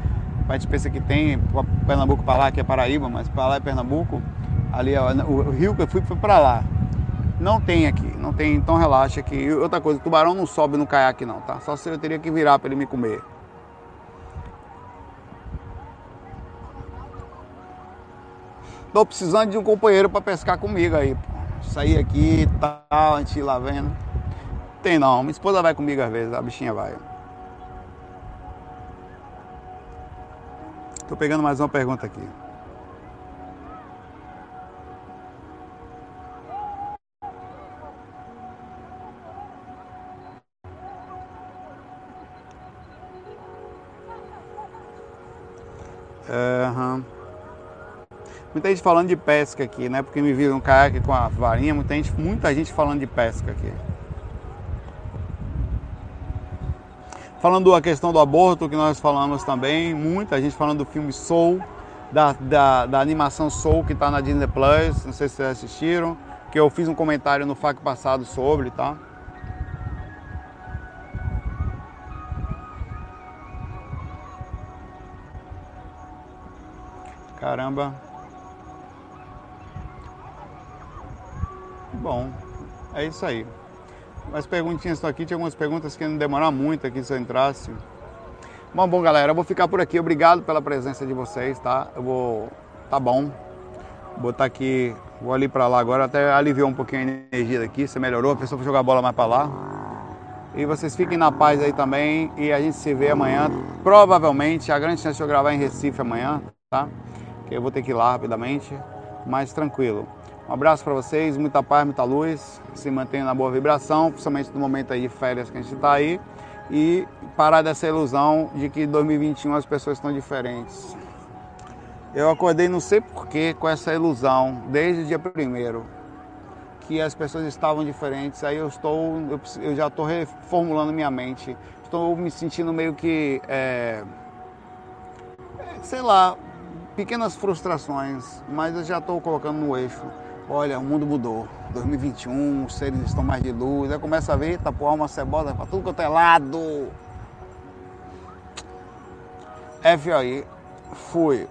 A gente pensa que tem Pernambuco para lá, que é Paraíba, mas para lá é Pernambuco. Ali, ó, o rio que eu fui foi para lá. Não tem aqui, não tem, então relaxa que outra coisa, o tubarão não sobe no caiaque não, tá? Só se eu teria que virar para ele me comer. Tô precisando de um companheiro para pescar comigo aí, pô. Sair aqui e tal, a gente ir lá vendo. Tem não, minha esposa vai comigo às vezes, a bichinha vai. Tô pegando mais uma pergunta aqui. Uhum. Muita gente falando de pesca aqui, né? Porque me viram um caiaque com a varinha, muita gente, muita gente falando de pesca aqui. Falando da questão do aborto, que nós falamos também, muita gente falando do filme Soul, da, da, da animação Soul que está na Disney Plus, não sei se vocês assistiram, que eu fiz um comentário no FAQ passado sobre, tá? Caramba. Bom, é isso aí. As perguntinhas estão aqui, tinha algumas perguntas que não demorar muito aqui se eu entrasse. Bom, bom, galera, eu vou ficar por aqui. Obrigado pela presença de vocês, tá? Eu vou. Tá bom. Vou botar aqui. Vou ali para lá agora. Até aliviou um pouquinho a energia daqui. Você melhorou, a pessoa foi jogar a bola mais para lá. E vocês fiquem na paz aí também. E a gente se vê amanhã. Provavelmente, a grande chance de eu gravar em Recife amanhã, tá? Que eu vou ter que ir lá rapidamente. Mas tranquilo. Um abraço para vocês, muita paz, muita luz. Se mantenham na boa vibração, principalmente no momento aí de férias que a gente está aí e parar dessa ilusão de que em 2021 as pessoas estão diferentes. Eu acordei não sei porquê com essa ilusão desde o dia primeiro que as pessoas estavam diferentes. Aí eu estou, eu, eu já estou reformulando minha mente. Estou me sentindo meio que, é, sei lá, pequenas frustrações, mas eu já estou colocando no eixo. Olha, o mundo mudou. 2021, os seres estão mais de luz. Aí começa a ver, tá por alma cebola pra tudo quanto é lado. FOI, fui.